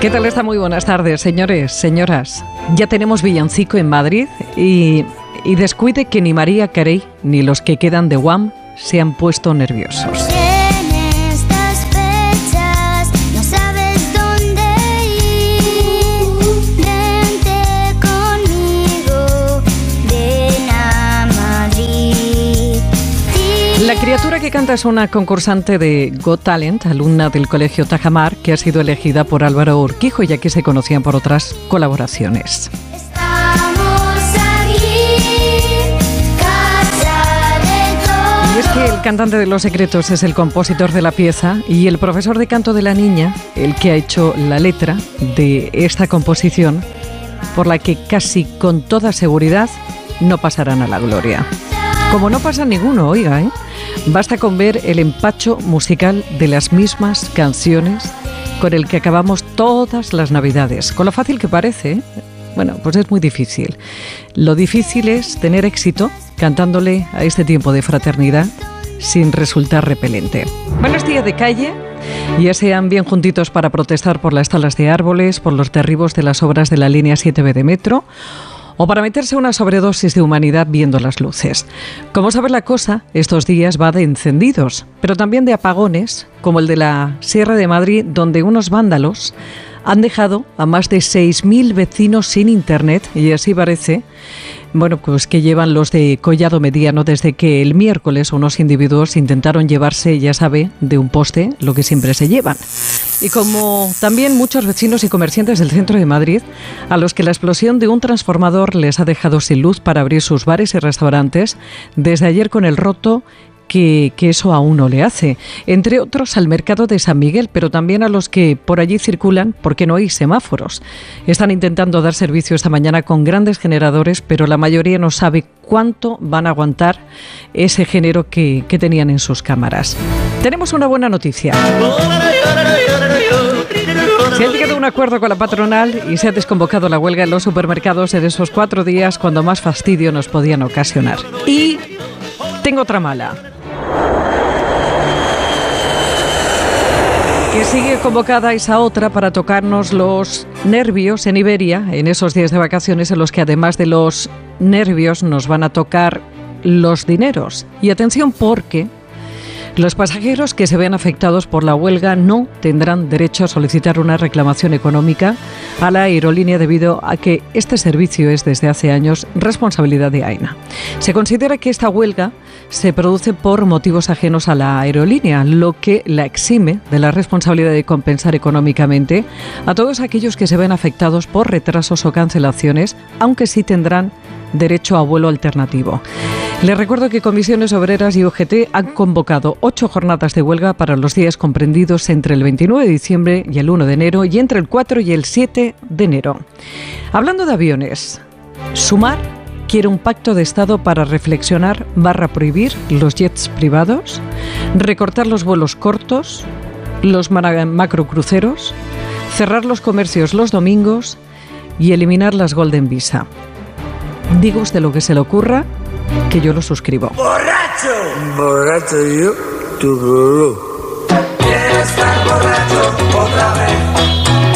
¿Qué tal está? Muy buenas tardes, señores, señoras. Ya tenemos villancico en Madrid y, y descuide que ni María Carey ni los que quedan de Guam se han puesto nerviosos. Que canta es una concursante de Got Talent, alumna del Colegio Tajamar, que ha sido elegida por Álvaro Urquijo, ya que se conocían por otras colaboraciones. Y es que el cantante de Los Secretos es el compositor de la pieza y el profesor de canto de la niña, el que ha hecho la letra de esta composición, por la que casi con toda seguridad no pasarán a la gloria. Como no pasa ninguno, oiga, ¿eh? Basta con ver el empacho musical de las mismas canciones con el que acabamos todas las navidades. Con lo fácil que parece, bueno, pues es muy difícil. Lo difícil es tener éxito cantándole a este tiempo de fraternidad sin resultar repelente. Buenos días de calle. Ya sean bien juntitos para protestar por las talas de árboles, por los derribos de las obras de la línea 7B de metro o para meterse una sobredosis de humanidad viendo las luces. Como sabe la cosa, estos días va de encendidos, pero también de apagones, como el de la Sierra de Madrid, donde unos vándalos han dejado a más de 6.000 vecinos sin internet, y así parece, bueno, pues que llevan los de Collado Mediano desde que el miércoles unos individuos intentaron llevarse, ya sabe, de un poste lo que siempre se llevan. Y como también muchos vecinos y comerciantes del centro de Madrid, a los que la explosión de un transformador les ha dejado sin luz para abrir sus bares y restaurantes, desde ayer con el roto que, eso a uno le hace, entre otros al mercado de San Miguel, pero también a los que por allí circulan porque no hay semáforos. Están intentando dar servicio esta mañana con grandes generadores, pero la mayoría no sabe cuánto van a aguantar ese género que, que tenían en sus cámaras. Tenemos una buena noticia. Se ha llegado a un acuerdo con la patronal y se ha desconvocado la huelga en los supermercados en esos cuatro días cuando más fastidio nos podían ocasionar. Y tengo otra mala. Sigue convocada esa otra para tocarnos los nervios en Iberia, en esos días de vacaciones en los que además de los nervios nos van a tocar los dineros. Y atención porque los pasajeros que se vean afectados por la huelga no tendrán derecho a solicitar una reclamación económica a la aerolínea debido a que este servicio es desde hace años responsabilidad de AINA. Se considera que esta huelga se produce por motivos ajenos a la aerolínea, lo que la exime de la responsabilidad de compensar económicamente a todos aquellos que se ven afectados por retrasos o cancelaciones, aunque sí tendrán derecho a vuelo alternativo. Les recuerdo que Comisiones Obreras y UGT han convocado ocho jornadas de huelga para los días comprendidos entre el 29 de diciembre y el 1 de enero y entre el 4 y el 7 de enero. Hablando de aviones, Sumar quiere un pacto de Estado para reflexionar barra prohibir los jets privados, recortar los vuelos cortos, los macrocruceros, cerrar los comercios los domingos y eliminar las Golden Visa. Digo usted lo que se le ocurra, que yo lo suscribo. ¡Borracho! Borracho yo, tu Quiero estar borracho otra vez.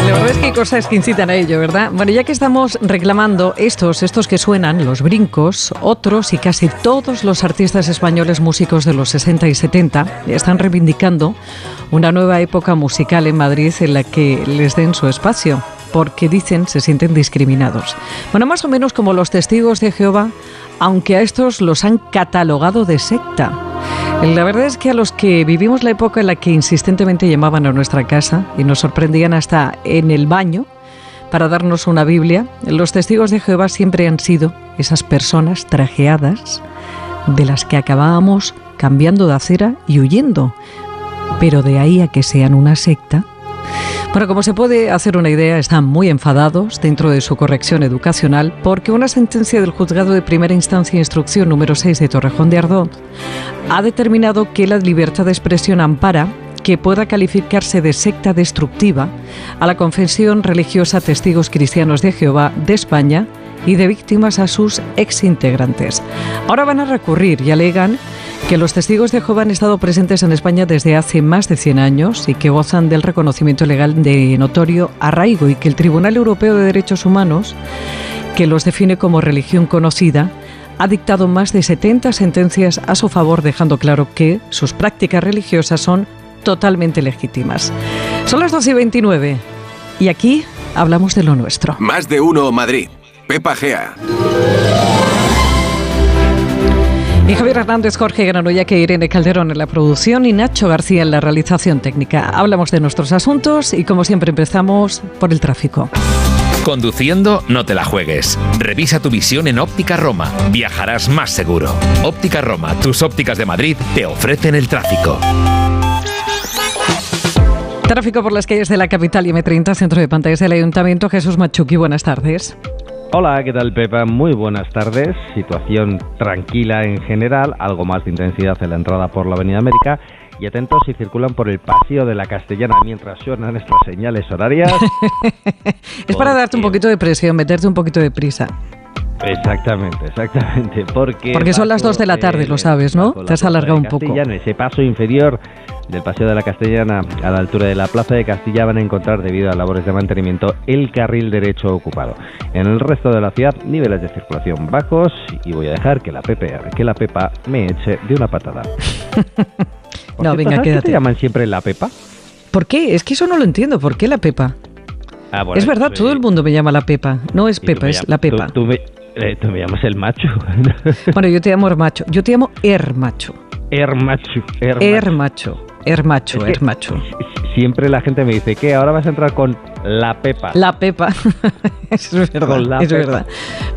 La verdad es que hay cosas que incitan a ello, ¿verdad? Bueno, ya que estamos reclamando estos, estos que suenan, los brincos, otros y casi todos los artistas españoles músicos de los 60 y 70 están reivindicando una nueva época musical en Madrid en la que les den su espacio porque dicen se sienten discriminados. Bueno, más o menos como los testigos de Jehová, aunque a estos los han catalogado de secta. La verdad es que a los que vivimos la época en la que insistentemente llamaban a nuestra casa y nos sorprendían hasta en el baño para darnos una Biblia, los testigos de Jehová siempre han sido esas personas trajeadas de las que acabábamos cambiando de acera y huyendo. Pero de ahí a que sean una secta, bueno, como se puede hacer una idea, están muy enfadados dentro de su corrección educacional porque una sentencia del juzgado de primera instancia e instrucción número 6 de Torrejón de Ardón ha determinado que la libertad de expresión ampara que pueda calificarse de secta destructiva a la Confesión Religiosa Testigos Cristianos de Jehová de España y de víctimas a sus exintegrantes. Ahora van a recurrir y alegan que los testigos de Jehová han estado presentes en España desde hace más de 100 años y que gozan del reconocimiento legal de notorio arraigo y que el Tribunal Europeo de Derechos Humanos, que los define como religión conocida, ha dictado más de 70 sentencias a su favor, dejando claro que sus prácticas religiosas son totalmente legítimas. Son las 12 y 29 y aquí hablamos de lo nuestro. Más de uno Madrid. Pepa Gea. Y Javier Hernández, Jorge Granoya, que Irene Calderón en la producción y Nacho García en la realización técnica. Hablamos de nuestros asuntos y como siempre empezamos por el tráfico. Conduciendo, no te la juegues. Revisa tu visión en Óptica Roma. Viajarás más seguro. Óptica Roma, tus ópticas de Madrid, te ofrecen el tráfico. Tráfico por las calles de la capital y M30, centro de pantallas del Ayuntamiento. Jesús Machuqui, buenas tardes. Hola, ¿qué tal Pepa? Muy buenas tardes. Situación tranquila en general, algo más de intensidad en la entrada por la Avenida América. Y atentos si circulan por el pasillo de la Castellana mientras suenan estas señales horarias. es para darte un poquito de presión, meterte un poquito de prisa. Exactamente, exactamente. Porque, porque son las 2 de la tarde, lo sabes, ¿no? Te has alargado un poco. Ese paso inferior del Paseo de la Castellana a la altura de la Plaza de Castilla van a encontrar, debido a labores de mantenimiento, el carril derecho ocupado. En el resto de la ciudad, niveles de circulación bajos y voy a dejar que la, Pepe, que la Pepa me eche de una patada. no, venga, quédate. ¿Qué te llaman siempre la Pepa? ¿Por qué? Es que eso no lo entiendo. ¿Por qué la Pepa? Ah, es verdad, todo el mundo me llama la Pepa. No es Pepa, es la Pepa. Tú, me, eh, tú, me, llamas el macho. bueno, yo te llamo el macho. Yo te llamo Er Macho. Er Macho. Er Macho. Hermacho, macho. Siempre la gente me dice que ahora vas a entrar con la Pepa. La Pepa. es verdad. es verdad.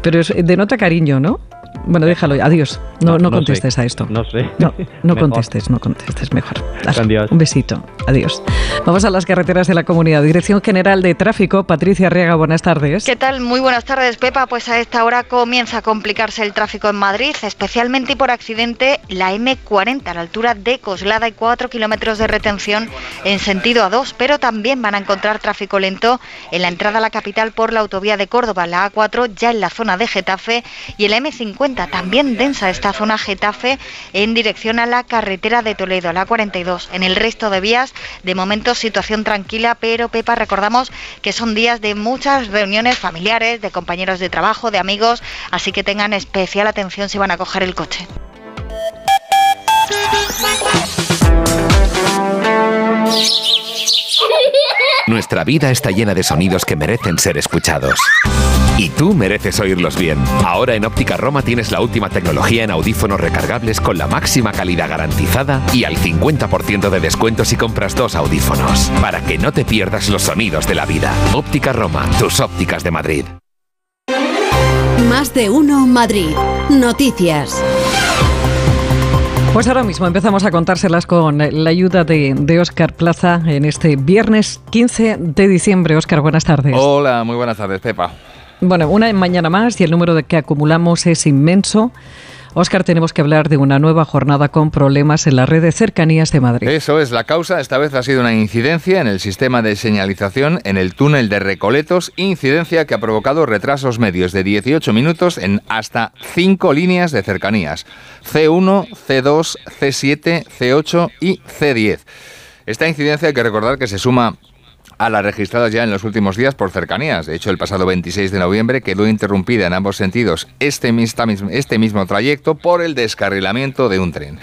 Pero es, denota cariño, ¿no? Bueno, déjalo. Adiós. No, no, contestes a esto. No sé. No, no contestes, no contestes. Mejor. Adiós. Un besito. Adiós. Vamos a las carreteras de la comunidad. Dirección General de Tráfico, Patricia Arriaga, buenas tardes. ¿Qué tal? Muy buenas tardes, Pepa. Pues a esta hora comienza a complicarse el tráfico en Madrid, especialmente y por accidente la M40 a la altura de Coslada y 4 kilómetros de retención en sentido A2, pero también van a encontrar tráfico lento en la entrada a la capital por la autovía de Córdoba, la A4 ya en la zona de Getafe y el M50 también densa esta zona Getafe en dirección a la carretera de Toledo, la 42. En el resto de vías, de momento situación tranquila, pero Pepa, recordamos que son días de muchas reuniones familiares, de compañeros de trabajo, de amigos, así que tengan especial atención si van a coger el coche. Nuestra vida está llena de sonidos que merecen ser escuchados. Y tú mereces oírlos bien. Ahora en Óptica Roma tienes la última tecnología en audífonos recargables con la máxima calidad garantizada y al 50% de descuento si compras dos audífonos. Para que no te pierdas los sonidos de la vida. Óptica Roma, tus ópticas de Madrid. Más de uno Madrid. Noticias. Pues ahora mismo empezamos a contárselas con la ayuda de, Óscar Plaza en este viernes 15 de diciembre. Óscar, buenas tardes. Hola, muy buenas tardes, Pepa. Bueno, una mañana más y el número de que acumulamos es inmenso. Óscar, tenemos que hablar de una nueva jornada con problemas en la red de cercanías de Madrid. Eso es, la causa esta vez ha sido una incidencia en el sistema de señalización en el túnel de Recoletos, incidencia que ha provocado retrasos medios de 18 minutos en hasta 5 líneas de cercanías, C1, C2, C7, C8 y C10. Esta incidencia hay que recordar que se suma a las registradas ya en los últimos días por cercanías. De hecho, el pasado 26 de noviembre quedó interrumpida en ambos sentidos este, este mismo trayecto por el descarrilamiento de un tren.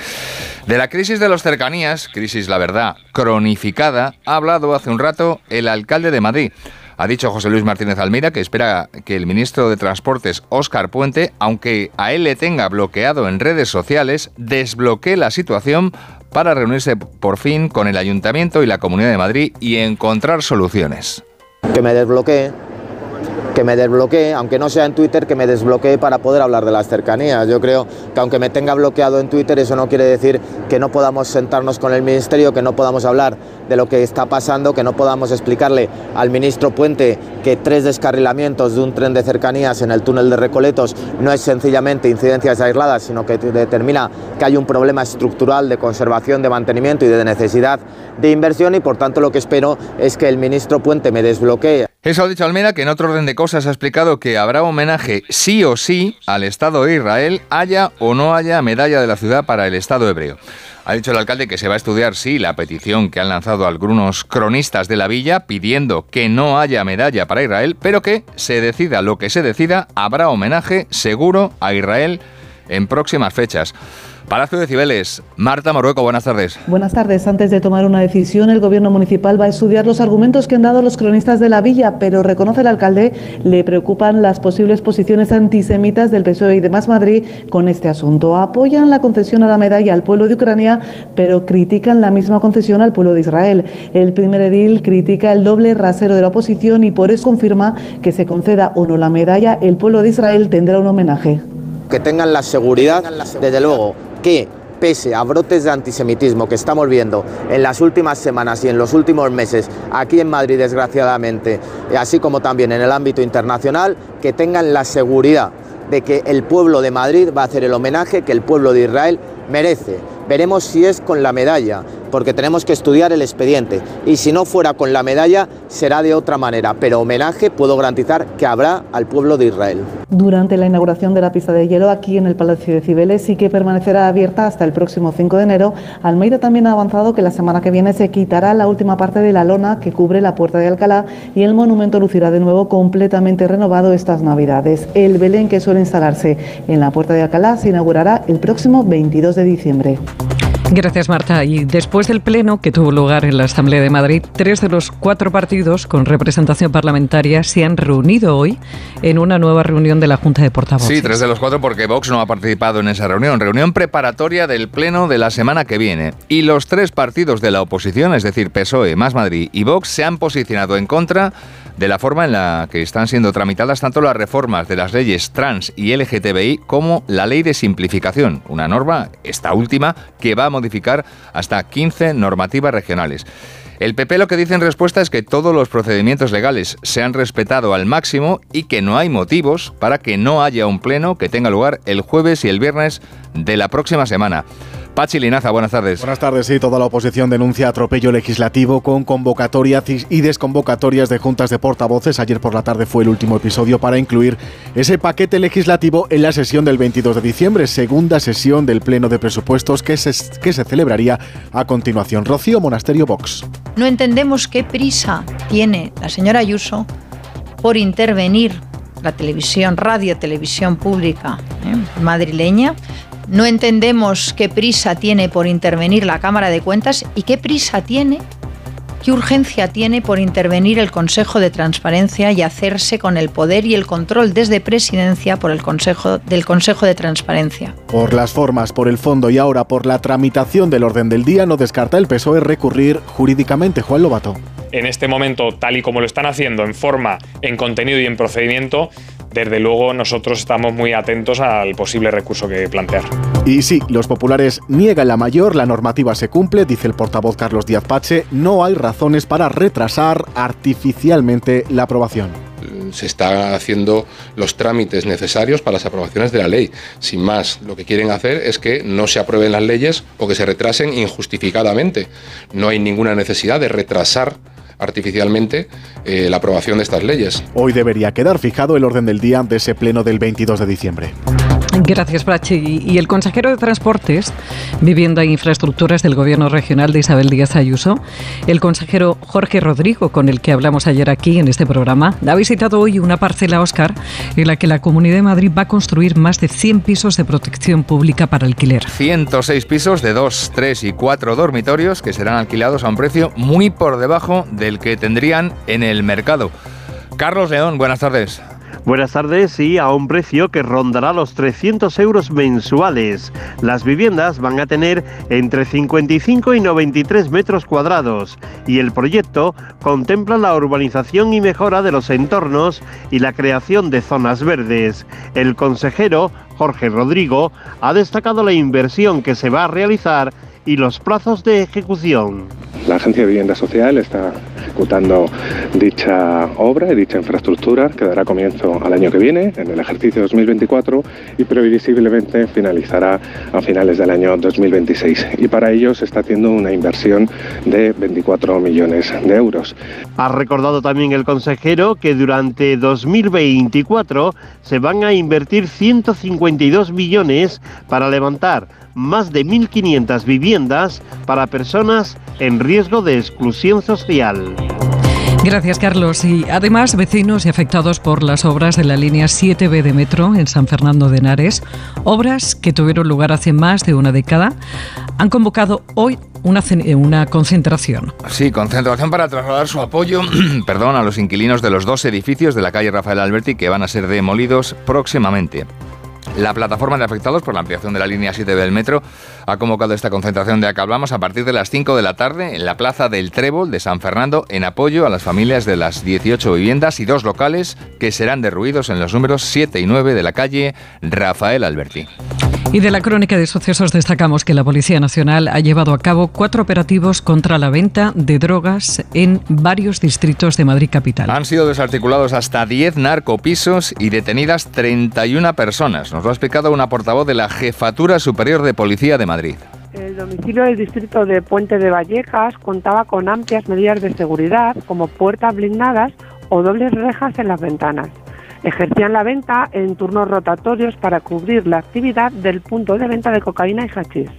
De la crisis de los cercanías, crisis la verdad, cronificada, ha hablado hace un rato el alcalde de Madrid. Ha dicho José Luis Martínez Almeida que espera que el ministro de Transportes, Óscar Puente, aunque a él le tenga bloqueado en redes sociales, desbloquee la situación para reunirse por fin con el Ayuntamiento y la Comunidad de Madrid y encontrar soluciones. Que me desbloquee que me desbloquee, aunque no sea en Twitter, que me desbloquee para poder hablar de las cercanías. Yo creo que aunque me tenga bloqueado en Twitter, eso no quiere decir que no podamos sentarnos con el Ministerio, que no podamos hablar de lo que está pasando, que no podamos explicarle al ministro Puente que tres descarrilamientos de un tren de cercanías en el túnel de Recoletos no es sencillamente incidencias aisladas, sino que determina que hay un problema estructural de conservación, de mantenimiento y de necesidad de inversión y por tanto lo que espero es que el ministro Puente me desbloquee Eso ha dicho Almeida, que en otro orden de cosas ha explicado que habrá homenaje sí o sí al Estado de Israel, haya o no haya medalla de la ciudad para el Estado hebreo. Ha dicho el alcalde que se va a estudiar, sí, la petición que han lanzado algunos cronistas de la villa pidiendo que no haya medalla para Israel, pero que se decida lo que se decida, habrá homenaje seguro a Israel en próximas fechas. Palacio de Cibeles. Marta Morueco, buenas tardes. Buenas tardes. Antes de tomar una decisión, el gobierno municipal va a estudiar los argumentos que han dado los cronistas de la villa, pero reconoce el alcalde, le preocupan las posibles posiciones antisemitas del PSOE y de Más Madrid con este asunto. Apoyan la concesión a la medalla al pueblo de Ucrania, pero critican la misma concesión al pueblo de Israel. El primer edil critica el doble rasero de la oposición y por eso confirma que se conceda o no la medalla, el pueblo de Israel tendrá un homenaje. Que tengan la seguridad, desde luego, que pese a brotes de antisemitismo que estamos viendo en las últimas semanas y en los últimos meses aquí en Madrid, desgraciadamente, así como también en el ámbito internacional, que tengan la seguridad de que el pueblo de Madrid va a hacer el homenaje que el pueblo de Israel merece. Veremos si es con la medalla, porque tenemos que estudiar el expediente. Y si no fuera con la medalla, será de otra manera. Pero homenaje puedo garantizar que habrá al pueblo de Israel. Durante la inauguración de la pista de hielo aquí en el Palacio de Cibeles sí que permanecerá abierta hasta el próximo 5 de enero. Almeida también ha avanzado que la semana que viene se quitará la última parte de la lona que cubre la puerta de Alcalá y el monumento lucirá de nuevo completamente renovado estas Navidades. El Belén que suele instalarse en la puerta de Alcalá se inaugurará el próximo 22 de diciembre. Gracias, Marta. Y después del pleno que tuvo lugar en la Asamblea de Madrid, tres de los cuatro partidos con representación parlamentaria se han reunido hoy en una nueva reunión de la Junta de Portavoces. Sí, tres de los cuatro porque Vox no ha participado en esa reunión. Reunión preparatoria del pleno de la semana que viene. Y los tres partidos de la oposición, es decir, PSOE, Más Madrid y Vox, se han posicionado en contra de la forma en la que están siendo tramitadas tanto las reformas de las leyes trans y LGTBI como la ley de simplificación, una norma, esta última, que va a modificar hasta 15 normativas regionales. El PP lo que dice en respuesta es que todos los procedimientos legales se han respetado al máximo y que no hay motivos para que no haya un pleno que tenga lugar el jueves y el viernes de la próxima semana. Pachi Linaza, buenas tardes. Buenas tardes, sí. Toda la oposición denuncia atropello legislativo con convocatorias y desconvocatorias de juntas de portavoces. Ayer por la tarde fue el último episodio para incluir ese paquete legislativo en la sesión del 22 de diciembre, segunda sesión del Pleno de Presupuestos que se, que se celebraría a continuación. Rocío Monasterio Vox. No entendemos qué prisa tiene la señora Ayuso por intervenir la televisión, radio, televisión pública ¿eh? madrileña no entendemos qué prisa tiene por intervenir la Cámara de Cuentas y qué prisa tiene, qué urgencia tiene por intervenir el Consejo de Transparencia y hacerse con el poder y el control desde presidencia por el Consejo del Consejo de Transparencia. Por las formas, por el fondo y ahora por la tramitación del orden del día, no descarta el PSOE recurrir jurídicamente. Juan Lobato. En este momento, tal y como lo están haciendo en forma, en contenido y en procedimiento, desde luego nosotros estamos muy atentos al posible recurso que plantear. Y sí, los populares niegan la mayor, la normativa se cumple, dice el portavoz Carlos Díaz Pache, no hay razones para retrasar artificialmente la aprobación se están haciendo los trámites necesarios para las aprobaciones de la ley. Sin más, lo que quieren hacer es que no se aprueben las leyes o que se retrasen injustificadamente. No hay ninguna necesidad de retrasar artificialmente eh, la aprobación de estas leyes. Hoy debería quedar fijado el orden del día de ese pleno del 22 de diciembre. Gracias, Brachi. Y el consejero de Transportes, Vivienda e Infraestructuras del Gobierno Regional de Isabel Díaz Ayuso, el consejero Jorge Rodrigo, con el que hablamos ayer aquí en este programa, ha visitado hoy una parcela Oscar en la que la Comunidad de Madrid va a construir más de 100 pisos de protección pública para alquiler. 106 pisos de 2, 3 y 4 dormitorios que serán alquilados a un precio muy por debajo del que tendrían en el mercado. Carlos León, buenas tardes. Buenas tardes y a un precio que rondará los 300 euros mensuales. Las viviendas van a tener entre 55 y 93 metros cuadrados y el proyecto contempla la urbanización y mejora de los entornos y la creación de zonas verdes. El consejero Jorge Rodrigo ha destacado la inversión que se va a realizar y los plazos de ejecución. La Agencia de Vivienda Social está ejecutando dicha obra y dicha infraestructura que dará comienzo al año que viene, en el ejercicio 2024, y previsiblemente finalizará a finales del año 2026. Y para ello se está haciendo una inversión de 24 millones de euros. Ha recordado también el consejero que durante 2024 se van a invertir 152 millones para levantar más de 1.500 viviendas para personas en riesgo de exclusión social. Gracias, Carlos. Y además, vecinos y afectados por las obras de la línea 7B de metro en San Fernando de Henares, obras que tuvieron lugar hace más de una década, han convocado hoy una, una concentración. Sí, concentración para trasladar su apoyo perdón, a los inquilinos de los dos edificios de la calle Rafael Alberti que van a ser demolidos próximamente. La plataforma de afectados por la ampliación de la línea 7 del metro ha convocado esta concentración de la que hablamos a partir de las 5 de la tarde en la plaza del Trébol de San Fernando en apoyo a las familias de las 18 viviendas y dos locales que serán derruidos en los números 7 y 9 de la calle Rafael Alberti. Y de la crónica de sucesos destacamos que la Policía Nacional ha llevado a cabo cuatro operativos contra la venta de drogas en varios distritos de Madrid capital. Han sido desarticulados hasta 10 narcopisos y detenidas 31 personas. Nos lo ha explicado una portavoz de la Jefatura Superior de Policía de Madrid. El domicilio del distrito de Puente de Vallecas contaba con amplias medidas de seguridad como puertas blindadas o dobles rejas en las ventanas. Ejercían la venta en turnos rotatorios para cubrir la actividad del punto de venta de cocaína y hachís.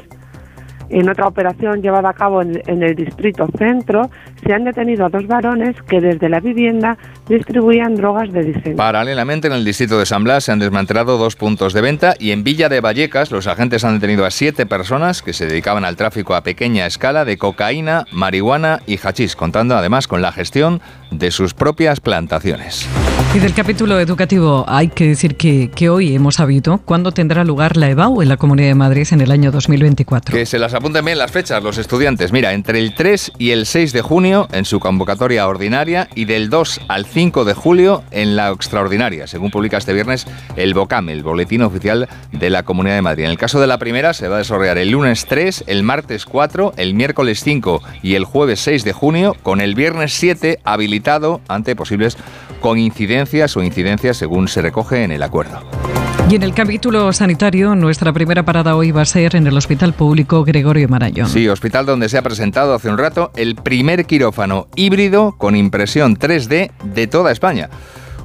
En otra operación llevada a cabo en, el distrito centro, se han detenido a dos varones que desde la vivienda distribuían drogas de diseño. Paralelamente, en el distrito de San Blas se han desmantelado dos puntos de venta y en Villa de Vallecas los agentes han detenido a siete personas que se dedicaban al tráfico a pequeña escala de cocaína, marihuana y hachís, contando además con la gestión de sus propias plantaciones. Y del capítulo educativo hay que decir que, que hoy hemos sabido cuándo tendrá lugar la EBAU en la Comunidad de Madrid en el año 2024. Que se las apunten bien las fechas los estudiantes. Mira, entre el 3 y el 6 de junio en su convocatoria ordinaria y del 2 al 5 de julio en la extraordinaria, según publica este viernes el BOCAM, el Boletín Oficial de la Comunidad de Madrid. En el caso de la primera se va a desarrollar el lunes 3, el martes 4, el miércoles 5 y el jueves 6 de junio, con el viernes 7 habilitado ante posibles coincidencias o incidencias según se recoge en el acuerdo. Y en el capítulo sanitario, nuestra primera parada hoy va a ser en el Hospital Público Gregorio Marañón. Sí, hospital donde se ha presentado hace un rato el primer quirófano híbrido con impresión 3D de toda España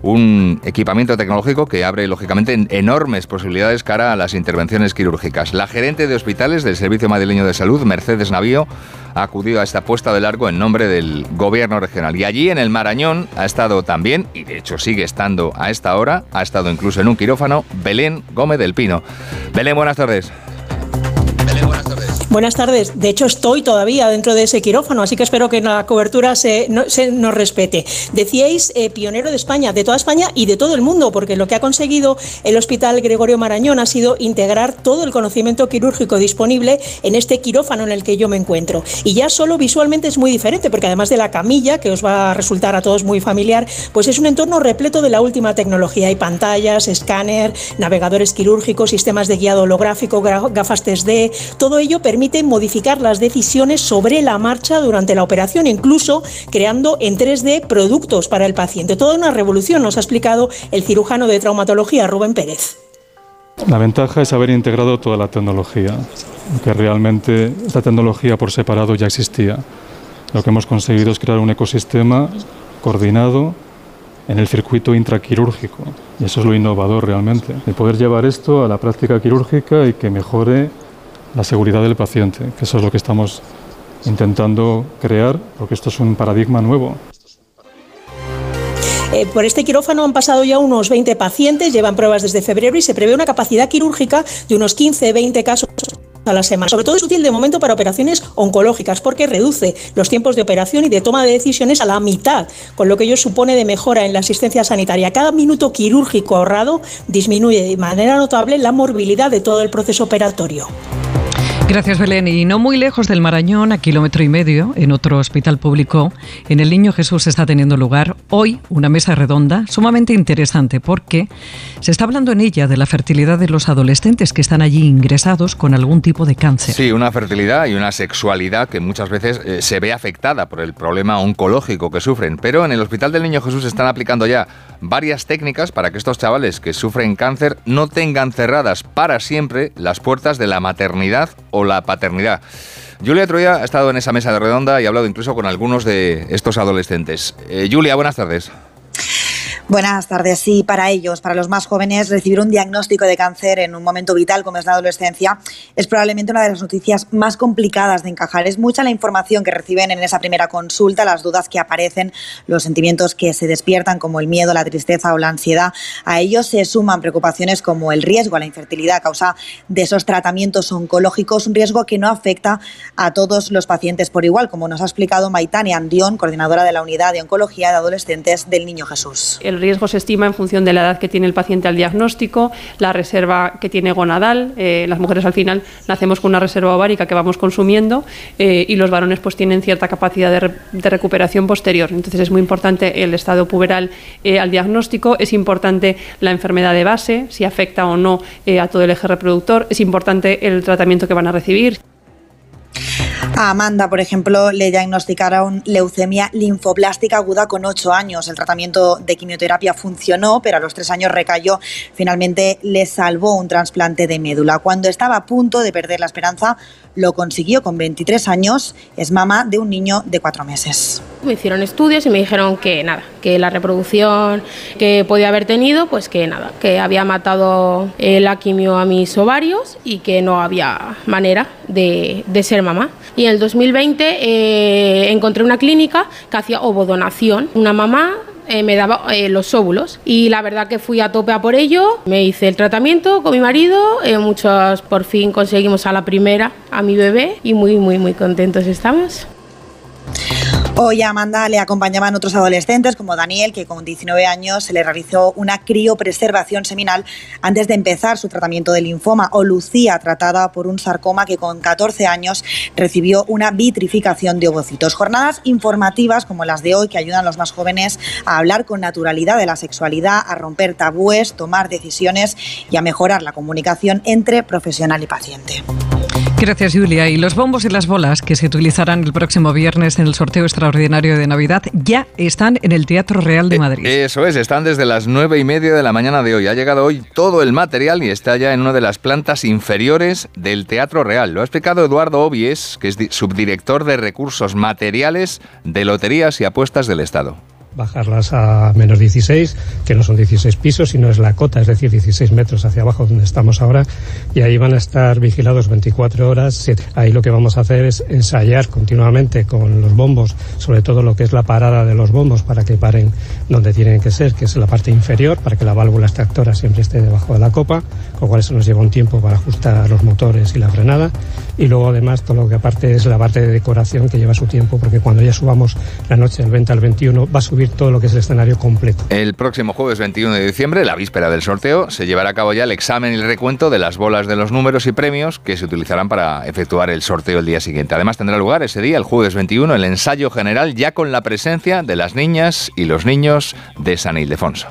un equipamiento tecnológico que abre lógicamente enormes posibilidades cara a las intervenciones quirúrgicas. La gerente de hospitales del Servicio Madrileño de Salud, Mercedes Navío, ha acudido a esta puesta de largo en nombre del gobierno regional. Y allí en el Marañón ha estado también, y de hecho sigue estando a esta hora, ha estado incluso en un quirófano, Belén Gómez del Pino. Belén, buenas tardes. Buenas tardes. De hecho, estoy todavía dentro de ese quirófano, así que espero que la cobertura se, nos respete. Decíais eh, pionero de España, de toda España y de todo el mundo, porque lo que ha conseguido el Hospital Gregorio Marañón ha sido integrar todo el conocimiento quirúrgico disponible en este quirófano en el que yo me encuentro. Y ya solo visualmente es muy diferente, porque además de la camilla, que os va a resultar a todos muy familiar, pues es un entorno repleto de la última tecnología. Hay pantallas, escáner, navegadores quirúrgicos, sistemas de guiado holográfico, gafas 3D, todo ello permite permite modificar las decisiones sobre la marcha durante la operación, incluso creando en 3D productos para el paciente. Toda una revolución, nos ha explicado el cirujano de traumatología Rubén Pérez. La ventaja es haber integrado toda la tecnología, que realmente esta tecnología por separado ya existía. Lo que hemos conseguido es crear un ecosistema coordinado en el circuito intraquirúrgico. Y eso es lo innovador realmente, de poder llevar esto a la práctica quirúrgica y que mejore la seguridad del paciente, que eso es lo que estamos intentando crear, porque esto es un paradigma nuevo. Eh, por este quirófano han pasado ya unos 20 pacientes, llevan pruebas desde febrero y se prevé una capacidad quirúrgica de unos 15-20 casos la semana. Sobre todo es útil de momento para operaciones oncológicas porque reduce los tiempos de operación y de toma de decisiones a la mitad, con lo que ello supone de mejora en la asistencia sanitaria. Cada minuto quirúrgico ahorrado disminuye de manera notable la morbilidad de todo el proceso operatorio. Gracias, Belén. Y no muy lejos del Marañón, a kilómetro y medio, en otro hospital público, en el Niño Jesús está teniendo lugar hoy una mesa redonda sumamente interesante porque se está hablando en ella de la fertilidad de los adolescentes que están allí ingresados con algún tipo de cáncer. Sí, una fertilidad y una sexualidad que muchas veces eh, se ve afectada por el problema oncológico que sufren. Pero en el Hospital del Niño Jesús están aplicando ya varias técnicas para que estos chavales que sufren cáncer no tengan cerradas para siempre las puertas de la maternidad la paternidad. Julia Troya ha estado en esa mesa de redonda y ha hablado incluso con algunos de estos adolescentes. Eh, Julia, buenas tardes. Buenas tardes. Sí, para ellos, para los más jóvenes, recibir un diagnóstico de cáncer en un momento vital como es la adolescencia es probablemente una de las noticias más complicadas de encajar. Es mucha la información que reciben en esa primera consulta, las dudas que aparecen, los sentimientos que se despiertan como el miedo, la tristeza o la ansiedad. A ellos se suman preocupaciones como el riesgo a la infertilidad a causa de esos tratamientos oncológicos, un riesgo que no afecta a todos los pacientes por igual, como nos ha explicado Maitania Andión, coordinadora de la Unidad de Oncología de Adolescentes del Niño Jesús riesgo se estima en función de la edad que tiene el paciente al diagnóstico, la reserva que tiene gonadal. Eh, las mujeres al final nacemos con una reserva ovárica que vamos consumiendo eh, y los varones pues tienen cierta capacidad de, recuperación posterior. Entonces es muy importante el estado puberal eh, al diagnóstico, es importante la enfermedad de base, si afecta o no a todo el eje reproductor, es importante el tratamiento que van a recibir. A Amanda, por ejemplo, le diagnosticaron leucemia linfoblástica aguda con 8 años. El tratamiento de quimioterapia funcionó, pero a los 3 años recayó. Finalmente le salvó un trasplante de médula. Cuando estaba a punto de perder la esperanza, lo consiguió con 23 años. Es mamá de un niño de 4 meses. Me hicieron estudios y me dijeron que nada, que la reproducción que podía haber tenido, pues que nada, que había matado la quimio a mis ovarios y que no había manera de, de ser mamá. Y en el 2020 eh, encontré una clínica que hacía ovodonación. Una mamá eh, me daba eh, los óvulos y la verdad que fui a tope a por ello. Me hice el tratamiento con mi marido, muchos por fin conseguimos a la primera a mi bebé y muy muy muy contentos estamos. Hoy a Amanda le acompañaban otros adolescentes como Daniel, que con 19 años se le realizó una criopreservación seminal antes de empezar su tratamiento de linfoma, o Lucía, tratada por un sarcoma que con 14 años recibió una vitrificación de ovocitos. Jornadas informativas como las de hoy que ayudan a los más jóvenes a hablar con naturalidad de la sexualidad, a romper tabúes, tomar decisiones y a mejorar la comunicación entre profesional y paciente. Gracias, Julia. Y los bombos y las bolas que se utilizarán el próximo viernes en el sorteo extraordinario de Navidad ya están en el Teatro Real de eh, Madrid. eso es, están desde las nueve y media de la mañana de hoy. Ha llegado hoy todo el material y está ya en una de las plantas inferiores del Teatro Real. Lo ha explicado Eduardo Obies, que es subdirector de recursos materiales de Loterías y Apuestas del Estado bajarlas a menos 16, que no son 16 pisos, sino es la cota, es decir, 16 metros hacia abajo donde estamos ahora, y ahí van a estar vigilados 24 horas. Ahí lo que vamos a hacer es ensayar continuamente con los bombos, sobre todo lo que es la parada de los bombos, para que paren donde tienen que ser, que es la parte inferior, para que la válvula extractora siempre esté debajo de la copa, con lo cual eso nos lleva un tiempo para ajustar los motores y la frenada, y luego además todo lo que aparte es la parte de decoración que lleva su tiempo, porque cuando ya subamos la noche del 20 al 21 va a subir todo lo que es el escenario completo. El próximo jueves 21 de diciembre, la víspera del sorteo, se llevará a cabo ya el examen y el recuento de las bolas de los números y premios que se utilizarán para efectuar el sorteo el día siguiente. Además tendrá lugar ese día, el jueves 21, el ensayo general ya con la presencia de las niñas y los niños de San Ildefonso.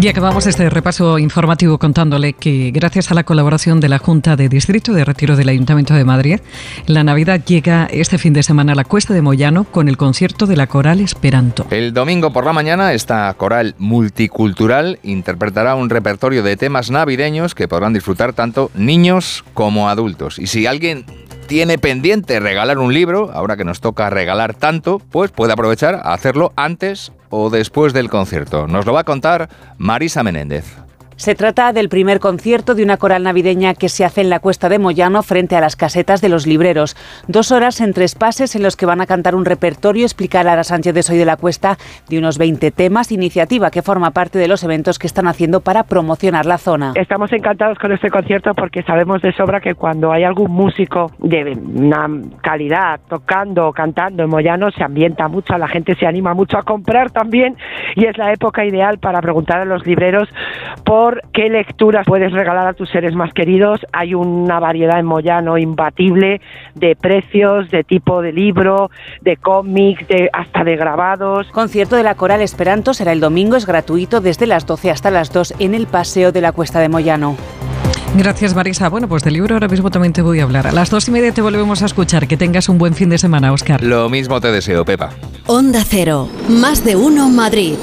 Y acabamos este repaso informativo contándole que gracias a la colaboración de la Junta de Distrito de Retiro del Ayuntamiento de Madrid, la Navidad llega este fin de semana a la Cuesta de Moyano con el concierto de la Coral Esperanto. El domingo por la mañana esta coral multicultural interpretará un repertorio de temas navideños que podrán disfrutar tanto niños como adultos. Y si alguien tiene pendiente regalar un libro, ahora que nos toca regalar tanto, pues puede aprovechar a hacerlo antes o después del concierto. Nos lo va a contar Marisa Menéndez. Se trata del primer concierto de una coral navideña que se hace en la Cuesta de Moyano frente a las casetas de los libreros. Dos horas en tres pases en los que van a cantar un repertorio, explicar a Sánchez de Soy de la Cuesta, de unos 20 temas, iniciativa que forma parte de los eventos que están haciendo para promocionar la zona. Estamos encantados con este concierto porque sabemos de sobra que cuando hay algún músico de una calidad tocando o cantando en Moyano se ambienta mucho, la gente se anima mucho a comprar también y es la época ideal para preguntar a los libreros por por qué lecturas puedes regalar a tus seres más queridos. Hay una variedad en Moyano imbatible de precios, de tipo de libro, de cómics, de, hasta de grabados. Concierto de la Coral Esperanto será el domingo, es gratuito desde las 12 hasta las 2 en el Paseo de la Cuesta de Moyano. Gracias, Marisa. Bueno, pues del libro ahora mismo también te voy a hablar. A las dos y media te volvemos a escuchar. Que tengas un buen fin de semana, Oscar. Lo mismo te deseo, Pepa. Onda Cero, más de uno Madrid.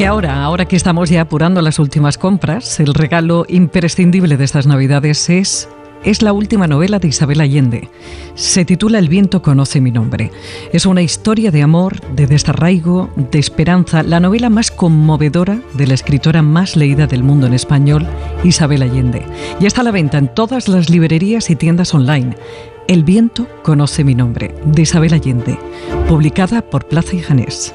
Porque ahora, ahora que estamos ya apurando las últimas compras, el regalo imprescindible de estas Navidades es es la última novela de Isabel Allende. Se titula El viento conoce mi nombre. Es una historia de amor, de desarraigo, de esperanza, la novela más conmovedora de la escritora más leída del mundo en español, Isabel Allende. Ya está a la venta en todas las librerías y tiendas online. El viento conoce mi nombre, de Isabel Allende, publicada por Plaza y Janés.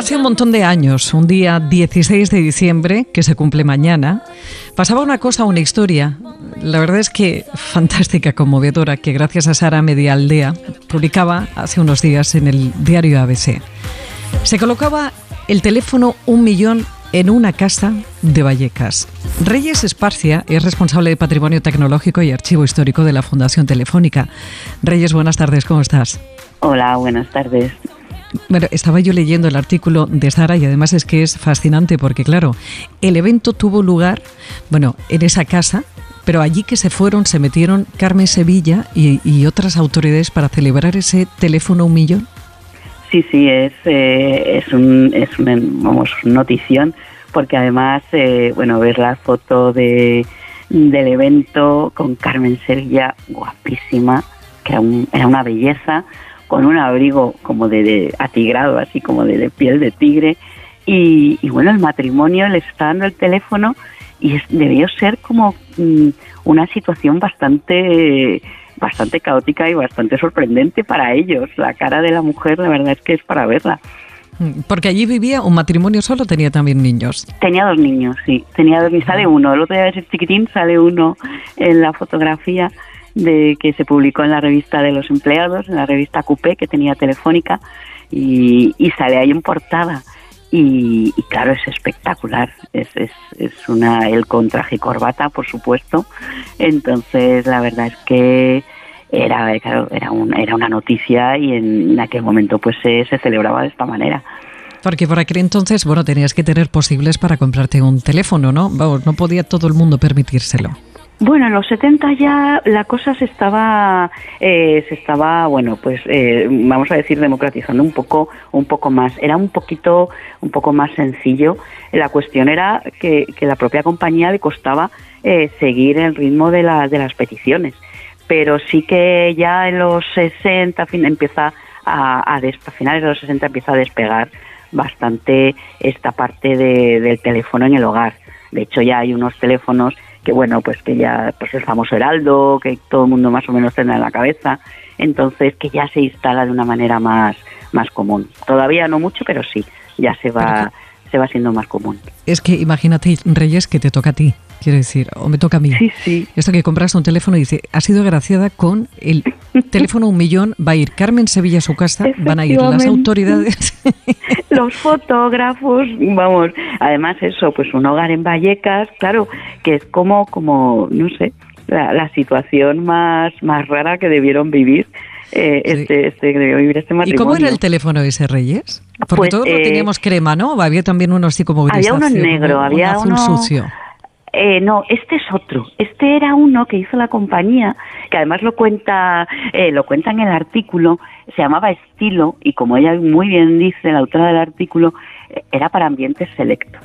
hace un montón de años, un día 16 de diciembre, que se cumple mañana, pasaba una cosa, una historia, la verdad es que fantástica, conmovedora, que gracias a Sara Media Aldea publicaba hace unos días en el diario ABC. Se colocaba el teléfono un millón en una casa de Vallecas. Reyes Esparcia es responsable de Patrimonio Tecnológico y Archivo Histórico de la Fundación Telefónica. Reyes, buenas tardes, ¿cómo estás? Hola, buenas tardes. Bueno, estaba yo leyendo el artículo de Sara y además es que es fascinante porque, claro, el evento tuvo lugar, bueno, en esa casa, pero allí que se fueron, se metieron Carmen Sevilla y, otras autoridades para celebrar ese teléfono un millón. Sí, sí, es, eh, es, un, es una vamos, notición, porque además, eh, bueno, ver la foto de, del evento con Carmen Sevilla, guapísima, que era, era una belleza, con un abrigo como de, atigrado, así como de, piel de tigre, y, bueno, el matrimonio les está dando el teléfono y debió ser como mm, una situación bastante bastante caótica y bastante sorprendente para ellos. La cara de la mujer, la verdad es que es para verla. Mm, porque allí vivía un matrimonio solo, tenía también niños. Tenía dos niños, sí. Tenía dos, sale uno. El otro día de chiquitín sale uno en la fotografía de que se publicó en la revista de los empleados, en la revista Coupé que tenía Telefónica y, sale ahí en portada. Y, claro, es espectacular. Es, es, es una, el con traje y corbata, por supuesto. Entonces, la verdad es que era, claro, era, un, era una noticia y en aquel momento pues se, se celebraba de esta manera. Porque por aquel entonces, bueno, tenías que tener posibles para comprarte un teléfono, ¿no? Vamos, no podía todo el mundo permitírselo. Bueno, en los 70 ya la cosa se estaba, eh, se estaba, bueno, pues eh, vamos a decir democratizando un poco, un poco más. Era un poquito, un poco más sencillo. La cuestión era que, que la propia compañía le costaba eh, seguir el ritmo de, la, de las peticiones, pero sí que ya en los 60 fin, empieza a, a, a finales de los 60 empieza a despegar bastante esta parte de, del teléfono en el hogar. De hecho, ya hay unos teléfonos que bueno, pues que ya, pues el famoso heraldo, que todo el mundo más o menos tendrá en la cabeza, entonces que ya se instala de una manera más, más común. Todavía no mucho, pero sí, ya se va, se va siendo más común. Es que imagínate, Reyes, que te toca a ti. Quiero decir, o me toca a mí. Sí, sí. Esto que compras un teléfono y dice, ha sido agraciada con el teléfono un millón, va a ir Carmen Sevilla a su casa, van a ir las autoridades. Los fotógrafos, vamos, además eso, pues un hogar en Vallecas, claro, que es como, como no sé, la, situación más, más rara que debieron vivir eh, este, este, vivir este matrimonio. ¿Y cómo era el teléfono ese Reyes? Porque pues, todos lo eh, teníamos crema, ¿no? Había también uno así como Había uno negro, había azul uno sucio. Eh, no, este es otro. Este era uno que hizo la compañía, que además lo cuenta, eh, lo cuenta en el artículo. Se llamaba Estilo y como ella muy bien dice, la autora del artículo, eh, era para ambientes selectos.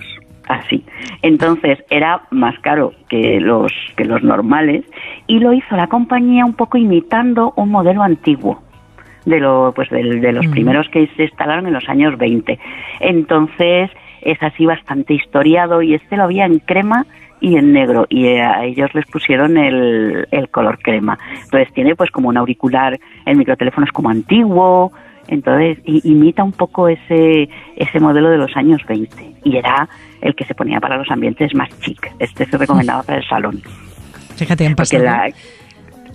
Así. Entonces era más caro que los que los normales y lo hizo la compañía un poco imitando un modelo antiguo de, lo, pues de, los primeros que se instalaron en los años 20. Entonces es así bastante historiado y este lo había en crema y en negro y a ellos les pusieron el, el color crema. Entonces tiene pues como un auricular, el microteléfono es como antiguo, entonces imita un poco ese, ese modelo de los años 20 y era el que se ponía para los ambientes más chic. Este se recomendaba para el salón. Fíjate, han pasado,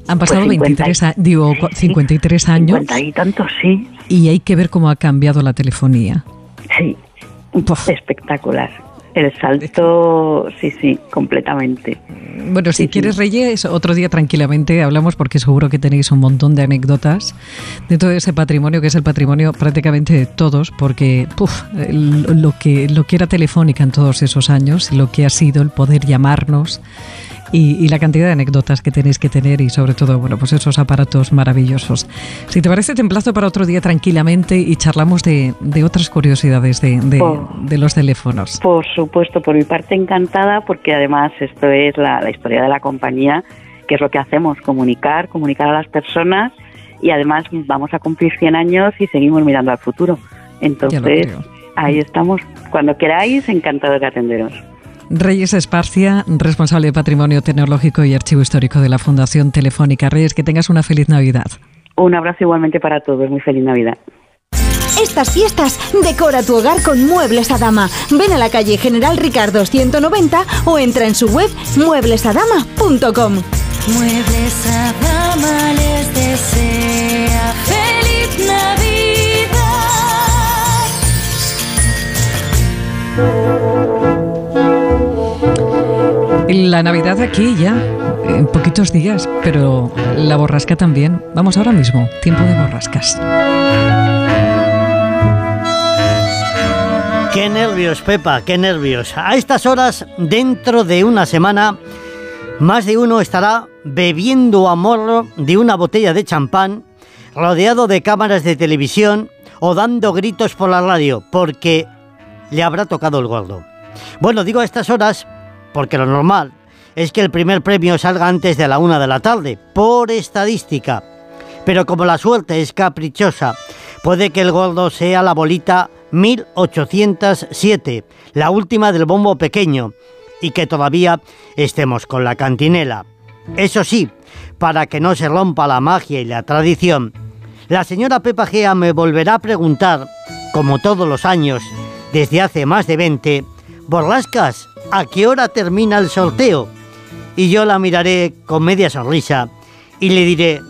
han pasado 23, pues digo, 53 años. 50 y tantos, sí. Y hay que ver cómo ha cambiado la telefonía. Sí, espectacular. El salto, sí, sí, completamente. Bueno, si quieres, Reyes, otro día tranquilamente hablamos porque seguro que tenéis un montón de anécdotas de todo ese patrimonio que es el patrimonio prácticamente de todos, porque lo, que, lo que era Telefónica en todos esos años, lo que ha sido el poder llamarnos, y, la cantidad de anécdotas que tenéis que tener y sobre todo, bueno, pues esos aparatos maravillosos. Si te parece, te emplazo para otro día tranquilamente y charlamos de, otras curiosidades de, de, los teléfonos. Por supuesto, por mi parte encantada porque además esto es la, historia de la compañía, que es lo que hacemos, comunicar, comunicar a las personas y además vamos a cumplir 100 años y seguimos mirando al futuro. Entonces, ahí estamos. Cuando queráis, encantado de atenderos. Reyes Esparcia, responsable de Patrimonio Tecnológico y Archivo Histórico de la Fundación Telefónica. Reyes, que tengas una feliz Navidad. Un abrazo igualmente para todos, muy feliz Navidad. Estas fiestas decora tu hogar con Muebles a Dama. Ven a la calle General Ricardo 190 o entra en su web mueblesadama.com. Muebles a Dama les desea feliz Navidad. La Navidad aquí ya, en poquitos días, pero la borrasca también. Vamos ahora mismo, tiempo de borrascas. Qué nervios, Pepa, qué nervios. A estas horas, dentro de una semana, más de uno estará bebiendo a morro de una botella de champán, rodeado de cámaras de televisión o dando gritos por la radio, porque le habrá tocado el gordo. Bueno, digo a estas horas porque lo normal es que el primer premio salga antes de la una de la tarde, por estadística. Pero como la suerte es caprichosa, puede que el gordo sea la bolita 1807, la última del bombo pequeño, y que todavía estemos con la cantinela. Eso sí, para que no se rompa la magia y la tradición, la señora Pepa Gea me volverá a preguntar, como todos los años, desde hace más de 20, Borlascas, ¿a qué hora termina el sorteo? Y yo la miraré con media sonrisa y le diré,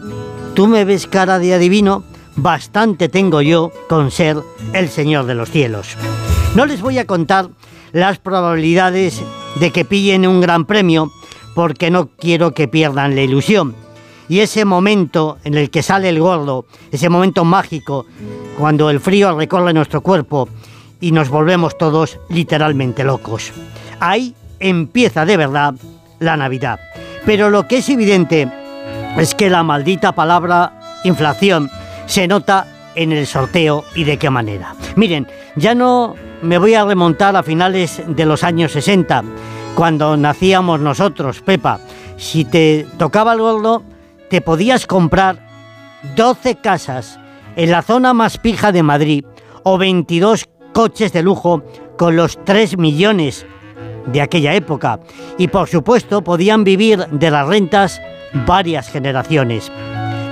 ¿tú me ves cara de adivino? Bastante tengo yo con ser el Señor de los cielos. No les voy a contar las probabilidades de que pillen un gran premio porque no quiero que pierdan la ilusión. Y ese momento en el que sale el gordo, ese momento mágico, cuando el frío recorre nuestro cuerpo y nos volvemos todos literalmente locos. Ahí empieza de verdad la Navidad. Pero lo que es evidente es que la maldita palabra inflación se nota en el sorteo y de qué manera. Miren, ya no me voy a remontar a finales de los años 60, cuando nacíamos nosotros, Pepa. Si te tocaba el gordo, te podías comprar 12 casas en la zona más pija de Madrid o 22 coches de lujo con los 3 millones de aquella época y por supuesto podían vivir de las rentas varias generaciones.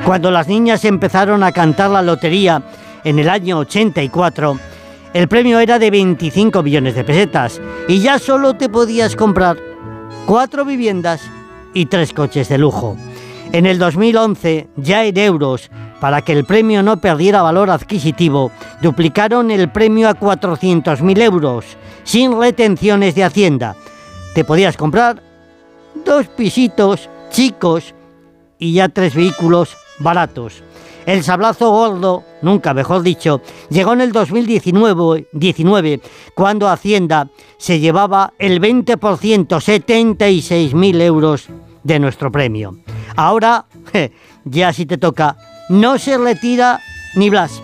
Cuando las niñas empezaron a cantar la lotería en el año 84, el premio era de 25 millones de pesetas y ya solo te podías comprar cuatro viviendas y tres coches de lujo. En el 2011, ya en euros, para que el premio no perdiera valor adquisitivo, duplicaron el premio a 400.000 euros, sin retenciones de Hacienda. Te podías comprar dos pisitos chicos y ya tres vehículos baratos. El sablazo gordo, nunca mejor dicho, llegó en el 2019 19, cuando Hacienda se llevaba el 20%, 76.000 euros de nuestro premio. Ahora, ya si te toca, no se retira ni Blas.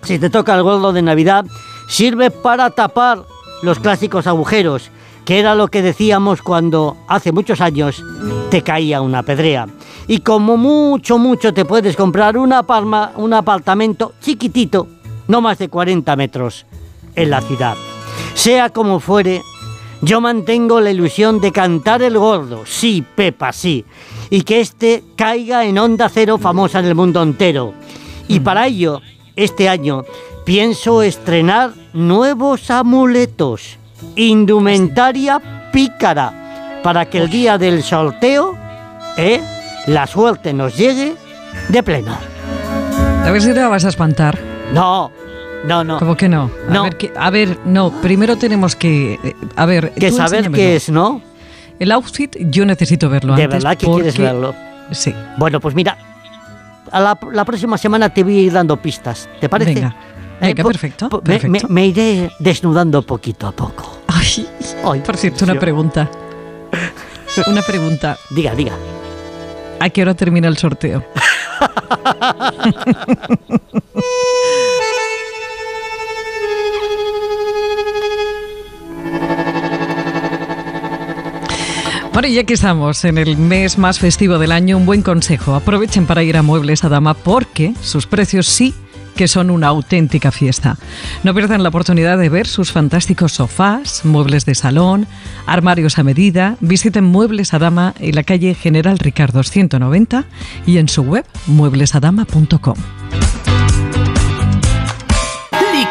Si te toca el gordo de Navidad, sirve para tapar los clásicos agujeros, que era lo que decíamos cuando hace muchos años te caía una pedrea. Y como mucho, mucho te puedes comprar una palma, un apartamento chiquitito, no más de 40 metros, en la ciudad. Sea como fuere, yo mantengo la ilusión de cantar el gordo, sí, Pepa, sí, y que este caiga en onda cero famosa en el mundo entero. Y para ello, este año, pienso estrenar nuevos amuletos, indumentaria pícara, para que el día del sorteo, ¿eh? la suerte nos llegue de pleno. A ver si te la vas a espantar. No, no, no. ¿Cómo que no? A. Ver, que- a ver, no, primero tenemos que... eh, A ver... Que saber qué es, ¿no? El outfit yo necesito verlo ¿De antes. verdad que quieres verlo? Sí. Bueno, pues mira, a la, la próxima semana te voy a ir dando pistas, ¿te parece? Venga. Venga, po- perfecto, me- perfecto. Me, me iré desnudando poquito a poco. Ay, por cierto, una pregunta. Una pregunta. Diga, diga. ¿A qué hora termina el sorteo? Bueno, y ya que estamos en el mes más festivo del año, un buen consejo. Aprovechen para ir a Muebles a Dama porque sus precios sí que son una auténtica fiesta. No pierdan la oportunidad de ver sus fantásticos sofás, muebles de salón, armarios a medida. Visiten Muebles a Dama en la calle General Ricardo 190 y en su web mueblesadama.com.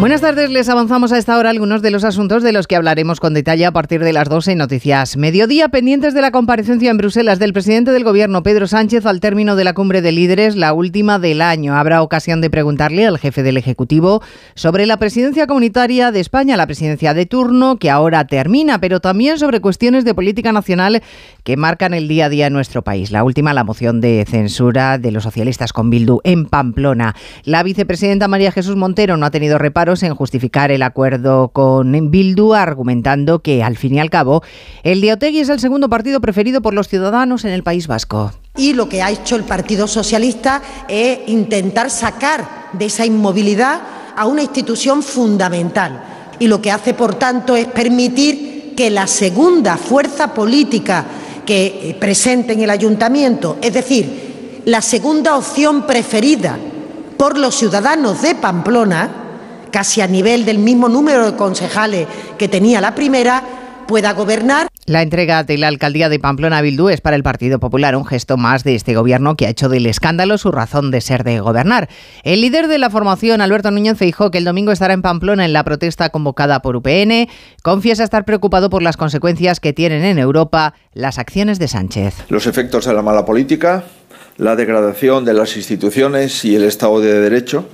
Buenas tardes, les avanzamos a esta hora algunos de los asuntos de los que hablaremos con detalle a partir de las 12 en Noticias Mediodía, pendientes de la comparecencia en Bruselas del presidente del Gobierno, Pedro Sánchez, al término de la cumbre de líderes, la última del año. Habrá ocasión de preguntarle al jefe del Ejecutivo sobre la presidencia comunitaria de España, la presidencia de turno, que ahora termina, pero también sobre cuestiones de política nacional que marcan el día a día en nuestro país. La última, la moción de censura de los socialistas con Bildu en Pamplona. La vicepresidenta María Jesús Montero no ha tenido reparos en justificar el acuerdo con Bildu, argumentando que, al fin y al cabo, el de Otegui es el segundo partido preferido por los ciudadanos en el País Vasco. Y lo que ha hecho el Partido Socialista es intentar sacar de esa inmovilidad a una institución fundamental. Y lo que hace, por tanto, es permitir que la segunda fuerza política que eh, presente en el ayuntamiento, es decir, la segunda opción preferida por los ciudadanos de Pamplona, casi a nivel del mismo número de concejales que tenía la primera, pueda gobernar. La entrega de la alcaldía de Pamplona a Bildu es para el Partido Popular un gesto más de este gobierno que ha hecho del escándalo su razón de ser de gobernar. El líder de la formación, Alberto Núñez Feijó, que el domingo estará en Pamplona en la protesta convocada por UPN, confiesa estar preocupado por las consecuencias que tienen en Europa las acciones de Sánchez. Los efectos de la mala política, la degradación de las instituciones y el Estado de Derecho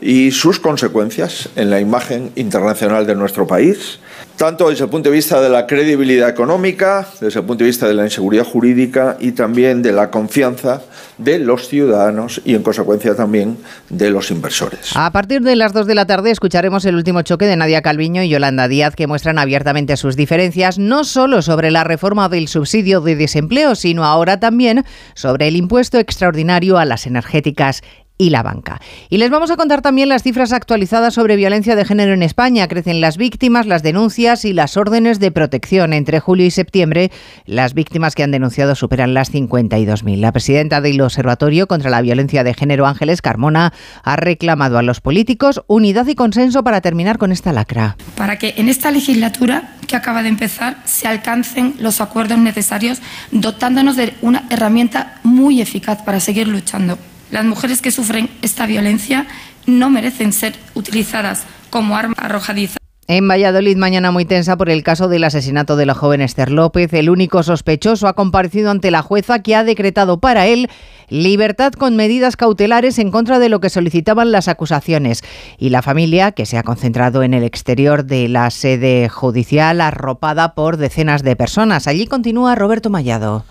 y sus consecuencias en la imagen internacional de nuestro país, tanto desde el punto de vista de la credibilidad económica, desde el punto de vista de la inseguridad jurídica y también de la confianza de los ciudadanos y en consecuencia también de los inversores. A partir de las 2 de la tarde escucharemos el último choque de Nadia Calviño y Yolanda Díaz que muestran abiertamente sus diferencias no solo sobre la reforma del subsidio de desempleo, sino ahora también sobre el impuesto extraordinario a las energéticas y la banca. Y les vamos a contar también las cifras actualizadas sobre violencia de género en España. Crecen las víctimas, las denuncias y las órdenes de protección. Entre julio y septiembre, las víctimas que han denunciado superan las 52.000. La presidenta del Observatorio contra la Violencia de Género, Ángeles Carmona, ha reclamado a los políticos unidad y consenso para terminar con esta lacra. para que en esta legislatura que acaba de empezar se alcancen los acuerdos necesarios, dotándonos de una herramienta muy eficaz para seguir luchando. Las mujeres que sufren esta violencia no merecen ser utilizadas como arma arrojadiza. En Valladolid, mañana muy tensa por el caso del asesinato de la joven Esther López. El único sospechoso ha comparecido ante la jueza que ha decretado para él libertad con medidas cautelares en contra de lo que solicitaban las acusaciones. Y la familia, que se ha concentrado en el exterior de la sede judicial, arropada por decenas de personas. Allí continúa Roberto Mallado.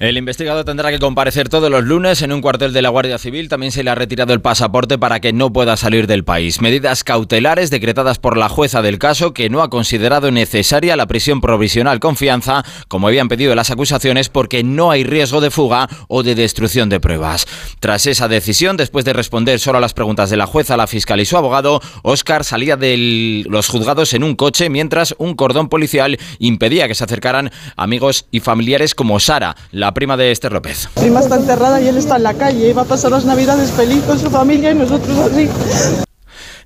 El investigado tendrá que comparecer todos los lunes en un cuartel de la Guardia Civil. También se le ha retirado el pasaporte para que no pueda salir del país. Medidas cautelares decretadas por la jueza del caso que no ha considerado necesaria la prisión provisional confianza, como habían pedido las acusaciones, porque no hay riesgo de fuga o de destrucción de pruebas. Tras esa decisión, después de responder solo a las preguntas de la jueza, la fiscal y su abogado, Óscar salía de los juzgados en un coche mientras un cordón policial impedía que se acercaran amigos y familiares como Sara, la prima de Esther López. Prima está enterrada y él está en la calle. Va a pasar las navidades feliz con su familia y nosotros así.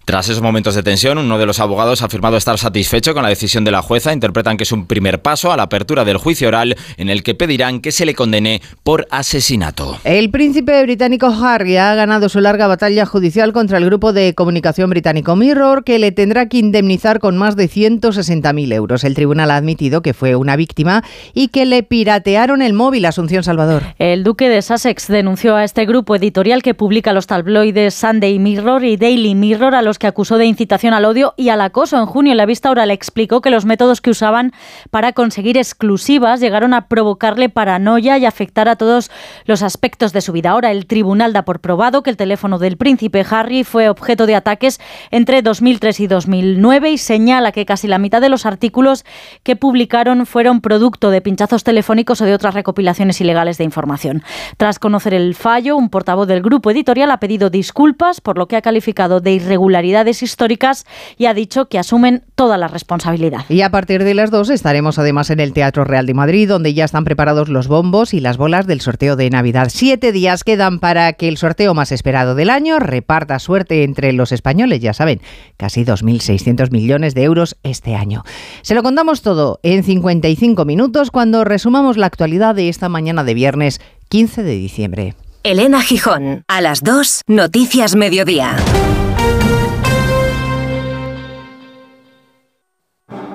Tras esos momentos de tensión, uno de los abogados ha afirmado estar satisfecho con la decisión de la jueza. Interpretan que es un primer paso a la apertura del juicio oral en el que pedirán que se le condene por asesinato. El príncipe británico Harry ha ganado su larga batalla judicial contra el grupo de comunicación británico Mirror, que le tendrá que indemnizar con más de 160.000 euros. El tribunal ha admitido que fue una víctima y que le piratearon el móvil Asunción Salvador. El duque de Sussex denunció a este grupo editorial que publica los tabloides Sunday Mirror y Daily Mirror a los que acusó de incitación al odio y al acoso. En junio, en la vista oral explicó que los métodos que usaban para conseguir exclusivas llegaron a provocarle paranoia y afectar a todos los aspectos de su vida. Ahora el tribunal da por probado que el teléfono del príncipe Harry fue objeto de ataques entre 2003 y 2009 y señala que casi la mitad de los artículos que publicaron fueron producto de pinchazos telefónicos o de otras recopilaciones ilegales de información. Tras conocer el fallo, un portavoz del grupo editorial ha pedido disculpas por lo que ha calificado de irregularidad históricas y ha dicho que asumen toda la responsabilidad. Y a partir de las dos estaremos además en el Teatro Real de Madrid, donde ya están preparados los bombos y las bolas del sorteo de Navidad. Siete días quedan para que el sorteo más esperado del año reparta suerte entre los españoles, ya saben, casi 2.600 millones de euros este año. Se lo contamos todo en 55 minutos cuando resumamos la actualidad de esta mañana de viernes 15 de diciembre. Elena Gijón, a las 2, Noticias Mediodía.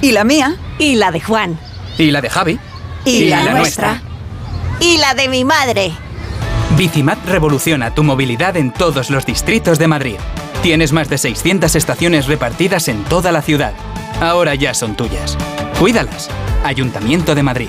¿Y la mía? ¿Y la de Juan? ¿Y la de Javi? ¿Y, la, nuestra? ¿Y la de mi madre? Bicimat revoluciona tu movilidad en todos los distritos de Madrid. Tienes más de 600 estaciones repartidas en toda la ciudad. Ahora ya son tuyas. Cuídalas. Ayuntamiento de Madrid.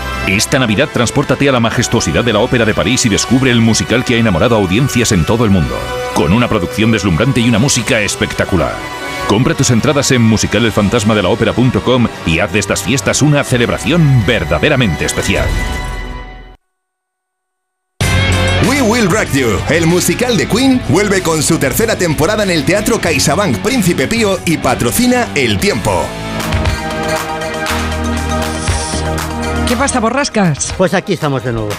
Esta Navidad transpórtate a la majestuosidad de la Ópera de París y descubre el musical que ha enamorado a audiencias en todo el mundo, con una producción deslumbrante y una música espectacular. Compra tus entradas en musicalelfantasmadelaopera.com y haz de estas fiestas una celebración verdaderamente especial. We Will Rock You, el musical de Queen, vuelve con su tercera temporada en el Teatro CaixaBank Príncipe Pío y patrocina El Tiempo. ¿Qué pasa, borrascas? Pues aquí estamos de nuevo.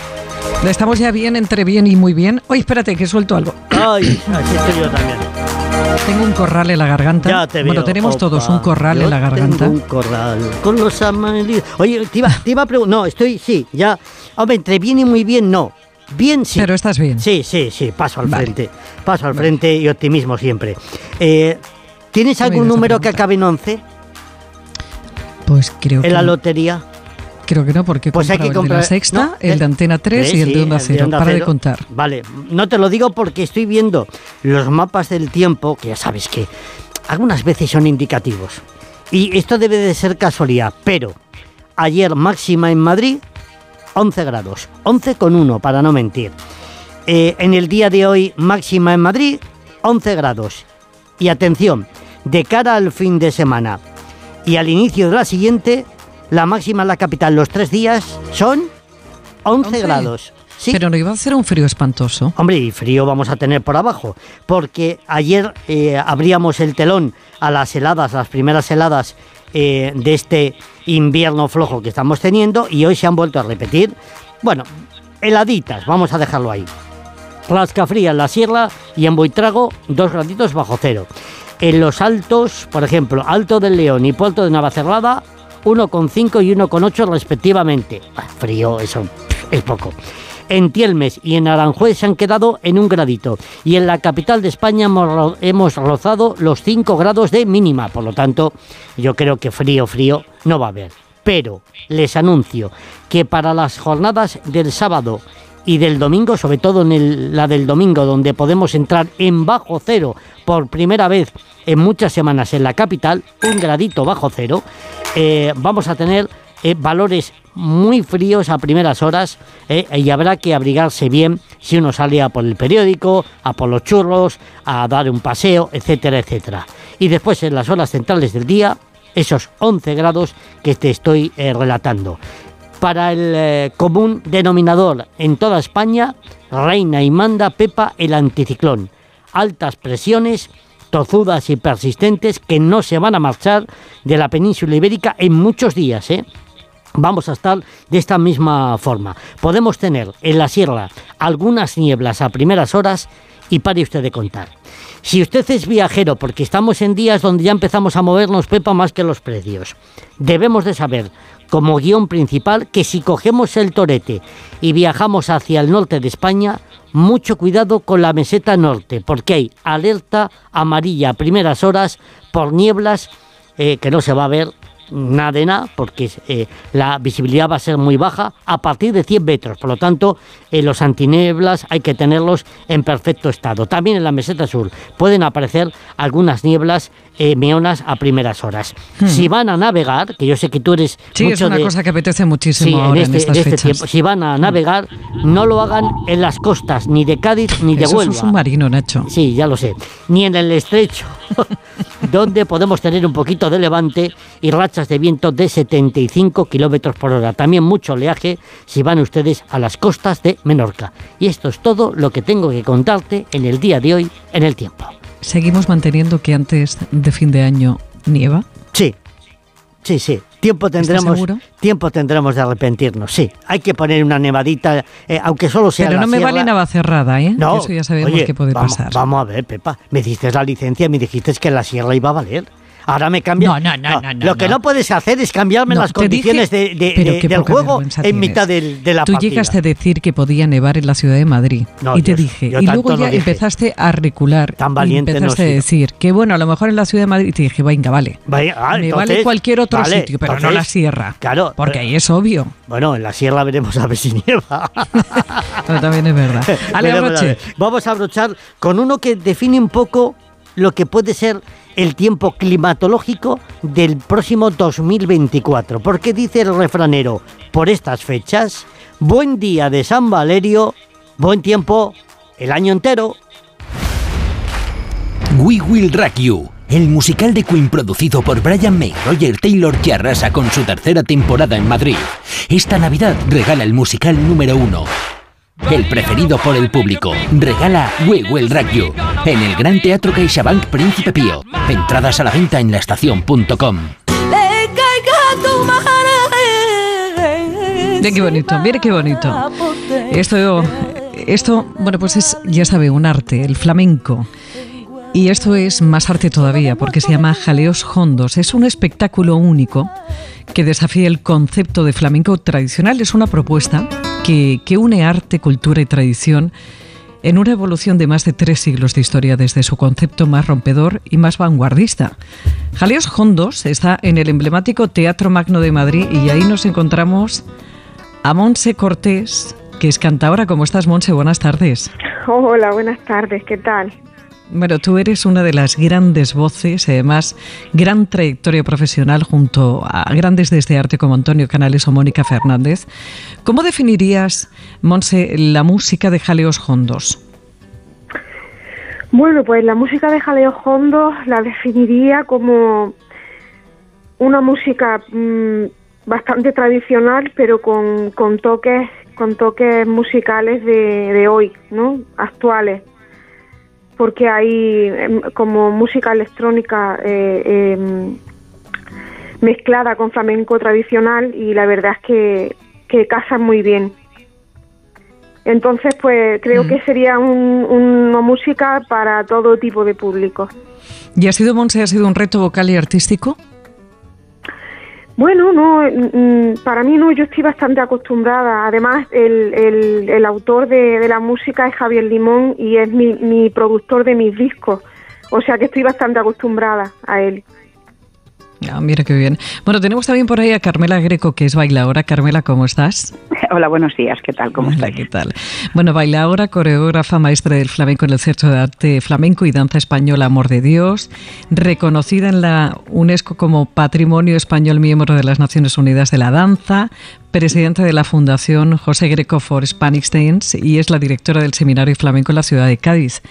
Estamos ya bien, entre bien y muy bien. Oye, espérate, que suelto algo. Ay, aquí estoy yo también. Tengo un corral en la garganta. Ya te bueno, veo, tenemos opa. todos un corral Yo en la garganta. Tengo un corral con los amarillos. Oye, te iba, te iba a preguntar. No, estoy, sí, ya. Hombre, entre bien y muy bien, no. Bien, sí. Pero estás bien. Sí, sí, sí, paso al Vale. frente. Paso al frente y optimismo siempre. Eh, ¿Tienes ¿Qué me algún número que acabe en 11 Pues creo que en la lotería? Creo que no, porque Pues hay que el de la comprar- sexta, no, el de Antena 3 sí, y el de Onda Cero. Onda Para de contar. Vale, no te lo digo porque estoy viendo los mapas del tiempo, que ya sabes que algunas veces son indicativos. Y esto debe de ser casualidad, pero ayer máxima en Madrid, 11 grados, 11 con 1 para no mentir. Eh, en el día de hoy máxima en Madrid, 11 grados. Y atención, de cara al fin de semana y al inicio de la siguiente, la máxima en la capital los tres días son 11, 11. grados. Sí. Pero no iba a hacer un frío espantoso. Hombre, y frío vamos a tener por abajo, porque ayer eh, abríamos el telón a las heladas, las primeras heladas eh, de este invierno flojo que estamos teniendo y hoy se han vuelto a repetir. Bueno, heladitas, vamos a dejarlo ahí. Rascafría en la sierra y en Buitrago, dos graditos bajo cero. En los altos, por ejemplo, Alto del León y Puerto de Navacerrada, 1,5 y 1,8 respectivamente. Ah, frío, eso es poco. En Tielmes y en Aranjuez se han quedado en un gradito. Y en la capital de España hemos rozado los 5 grados de mínima. Por lo tanto, yo creo que frío, frío no va a haber. Pero les anuncio que para las jornadas del sábado y del domingo, sobre todo en la del domingo, donde podemos entrar en bajo cero por primera vez en muchas semanas en la capital, un gradito bajo cero, eh, vamos a tener eh, valores muy fríos a primeras horas eh, y habrá que abrigarse bien si uno sale a por el periódico, a por los churros, a dar un paseo, etcétera, etcétera. Y después en las horas centrales del día, esos 11 grados que te estoy relatando para el eh, común denominador en toda España, reina y manda Pepa el anticiclón. Altas presiones, tozudas y persistentes que no se van a marchar de la península ibérica en muchos días, ¿eh? Vamos a estar de esta misma forma. Podemos tener en la sierra algunas nieblas a primeras horas y pare usted de contar. Si usted es viajero, porque estamos en días donde ya empezamos a movernos, Pepa, más que los precios, debemos de saber, como guion principal, que si cogemos el torete y viajamos hacia el norte de España, mucho cuidado con la meseta norte, porque hay alerta amarilla a primeras horas por nieblas eh, que no se va a ver nada de nada, porque eh, la visibilidad va a ser muy baja a partir de 100 metros. Por lo tanto, eh, los antineblas hay que tenerlos en perfecto estado. También en la meseta sur pueden aparecer algunas nieblas eh, meonas a primeras horas. Si van a navegar, que yo sé que tú eres Hmm. Sí, mucho es una de- cosa que apetece muchísimo Sí, ahora en, este, estas en este fechas. tiempo. Si van a navegar, no lo hagan en las costas, ni de Cádiz ni de Eso es un submarino, Nacho. Sí, ya lo sé. Ni en el estrecho, donde podemos tener un poquito de levante y rachas de viento de 75 kilómetros por hora. También mucho oleaje si van ustedes a las costas de Menorca. Y esto es todo lo que tengo que contarte en el día de hoy en el tiempo. ¿Seguimos manteniendo que antes de fin de año nieva? Sí, sí, sí. Tiempo tendremos, tiempo tendremos de arrepentirnos. Sí, hay que poner una nevadita, eh, aunque solo sea Pero la no me sierra. vale Navacerrada, ¿eh? No, Eso ya sabemos oye, que puede vamos, pasar. Vamos a ver, Pepa. Me diste la licencia y me dijiste que la sierra iba a valer. Ahora me cambia. No, no, no, no, no, Lo que no. no puedes hacer es cambiarme No, las dije- condiciones de, de- del juego en tienes. mitad del- de la Tú partida. llegaste a decir que podía nevar en la ciudad de Madrid. No, y te yo- dije. yo y luego no ya empezaste a recular. Tan y valiente no he empezaste a decir que, bueno, a lo mejor en la ciudad de Madrid. Y te dije, venga, vale. Vaya, ah, me entonces- vale cualquier otro vale, sitio, pero no entonces, la sierra. Claro. Porque pero- ahí es obvio. Bueno, en la sierra veremos a ver si nieva. Pero también es verdad. Ale. Vamos a abrochar con uno que define un poco lo que puede ser el tiempo climatológico del próximo 2024. Porque dice el refranero, por estas fechas, buen día de San Valerio, buen tiempo el año entero. We Will Rock You, el musical de Queen producido por Brian May Roger Taylor que arrasa con su tercera temporada en Madrid. Esta Navidad regala el musical número uno. El preferido por el público. Regala We Will Rock You en el Gran Teatro CaixaBank Príncipe Pío. Entradas a la venta en laestacion.com. Mira qué bonito, mira qué bonito. Esto, esto, bueno, pues es, ya sabe, un arte, el flamenco. Y esto es más arte todavía, porque se llama Jaleos Hondos. Es un espectáculo único que desafía el concepto de flamenco tradicional. Es una propuesta que, une arte, cultura y tradición en una evolución de más de tres siglos de historia desde su concepto más rompedor y más vanguardista. Jaleos Hondos está en el emblemático Teatro Magno de Madrid y ahí nos encontramos a Monse Cortés, que es cantadora. ¿Cómo estás, Monse? Buenas tardes. Hola, buenas tardes. ¿Qué tal? Bueno, tú eres una de las grandes voces, además, gran trayectoria profesional junto a grandes de este arte como Antonio Canales o Mónica Fernández. ¿Cómo definirías, Monse, la música de Jaleos Hondos? Bueno, pues la música de Jaleos Hondos la definiría como una música mm, bastante tradicional, pero con, con, toques con toques musicales de, de hoy, ¿no? Actuales porque hay em, como música electrónica eh, em, mezclada con flamenco tradicional y la verdad es que, que casan muy bien. Entonces, pues creo que sería una música para todo tipo de público. ¿Y ha sido, Monse, ha sido un reto vocal y artístico? Bueno, no, mm, para mí no, yo estoy bastante acostumbrada. Además, el, el, el autor de, de, la música es Javier Limón y es mi, mi productor de mis discos. O sea que estoy bastante acostumbrada a él. Ah, mira qué bien. Bueno, tenemos también por ahí a Carmela Greco, que es bailadora. Carmela, ¿cómo estás? Hola, buenos días. ¿Qué tal? ¿Cómo estás? ¿Qué tal? Bueno, bailadora, coreógrafa, maestra del flamenco en el Centro de Arte Flamenco y Danza Española Amor de Dios, reconocida en la UNESCO como Patrimonio Español Miembro de las Naciones Unidas de la Danza, presidenta de la Fundación José Greco for Spanish Dance y es la directora del Seminario Flamenco en la ciudad de Cádiz.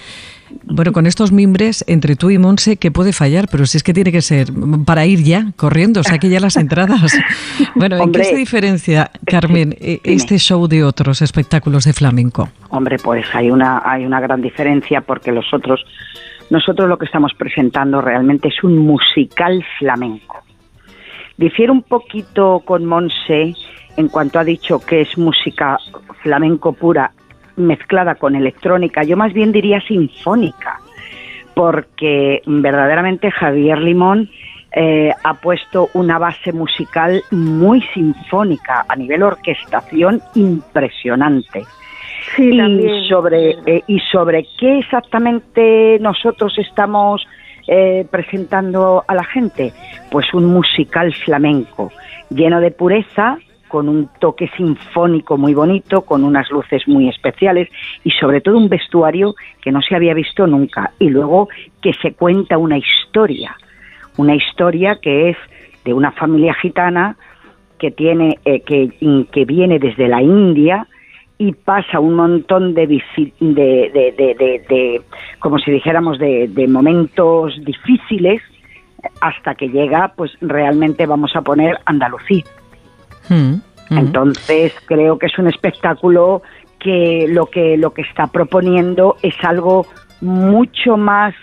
Bueno, con estos mimbres, entre tú y Monse, ¿qué puede fallar? Pero si es que tiene que ser para ir ya, corriendo, saque ya las entradas. Bueno, ¿en qué se diferencia, Carmen, e-, este show de otros espectáculos de flamenco? Hombre, pues hay una, hay una gran diferencia porque los otros, nosotros lo que estamos presentando realmente es un musical flamenco. Difiere un poquito con Monse en cuanto ha dicho que es música flamenco pura mezclada con electrónica, yo más bien diría sinfónica, porque verdaderamente Javier Limón eh, ha puesto una base musical muy sinfónica, a nivel orquestación impresionante. y sobre eh, y sobre qué exactamente nosotros estamos eh, presentando a la gente, pues un musical flamenco lleno de pureza, con un toque sinfónico muy bonito, con unas luces muy especiales y sobre todo un vestuario que no se había visto nunca. Y luego que se cuenta una historia, una historia que es de una familia gitana que tiene eh, que, que viene desde la India y pasa un montón de, de, de, de, como si dijéramos, de, momentos difíciles hasta que llega, pues realmente vamos a poner Andalucía. Hmm. Entonces creo que es un espectáculo que lo que lo que está proponiendo es algo mucho más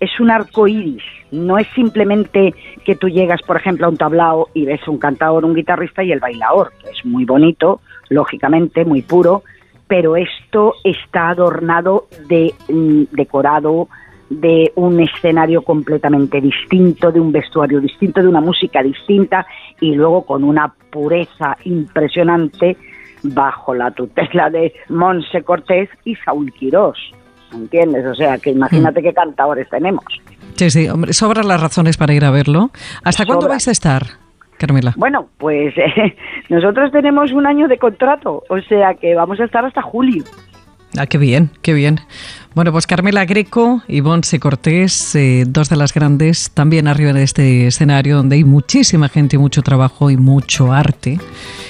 es un arco iris, no es simplemente que tú llegas, por ejemplo, a un tablao y ves un cantador, un guitarrista y el bailador, que es muy bonito, lógicamente, muy puro, pero esto está adornado de mm, decorado, de un escenario completamente distinto, de un vestuario distinto, de una música distinta y luego con una pureza impresionante bajo la tutela de Monse Cortés y Saúl Quirós. ¿Entiendes? O sea, que imagínate mm. qué cantadores tenemos. Sí, sí, hombre, sobran las razones para ir a verlo. ¿Hasta cuándo vais a estar? Carmela. Bueno, pues eh, nosotros tenemos un año de contrato, o sea que vamos a estar hasta julio. Ah, qué bien, qué bien. Bueno, pues Carmela Greco y Bonse Cortés, eh, dos de las grandes, también arriba de este escenario donde hay muchísima gente, mucho trabajo y mucho arte,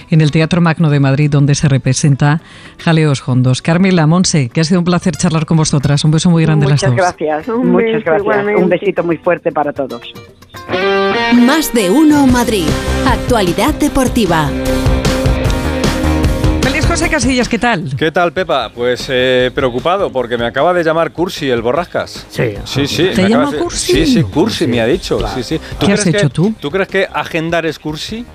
en el Teatro Magno de Madrid donde se representa Jaleos Hondos. Carmela, Monse, que ha sido un placer charlar con vosotras. Un beso muy grande muchas las dos. Gracias, muchas gracias. Un besito muy fuerte para todos. Más de uno Madrid. Actualidad deportiva. José Casillas, ¿qué tal? ¿Qué tal, Pepa? Pues eh, preocupado porque me acaba de llamar Cursi, el borrascas. Sí. Sí, sí. ¿Te llama de- Cursi? Sí, sí, Cursi me ha dicho. Sí, sí. ¿Tú ¿Qué has hecho que- tú? ¿Tú crees que agendar es Cursi?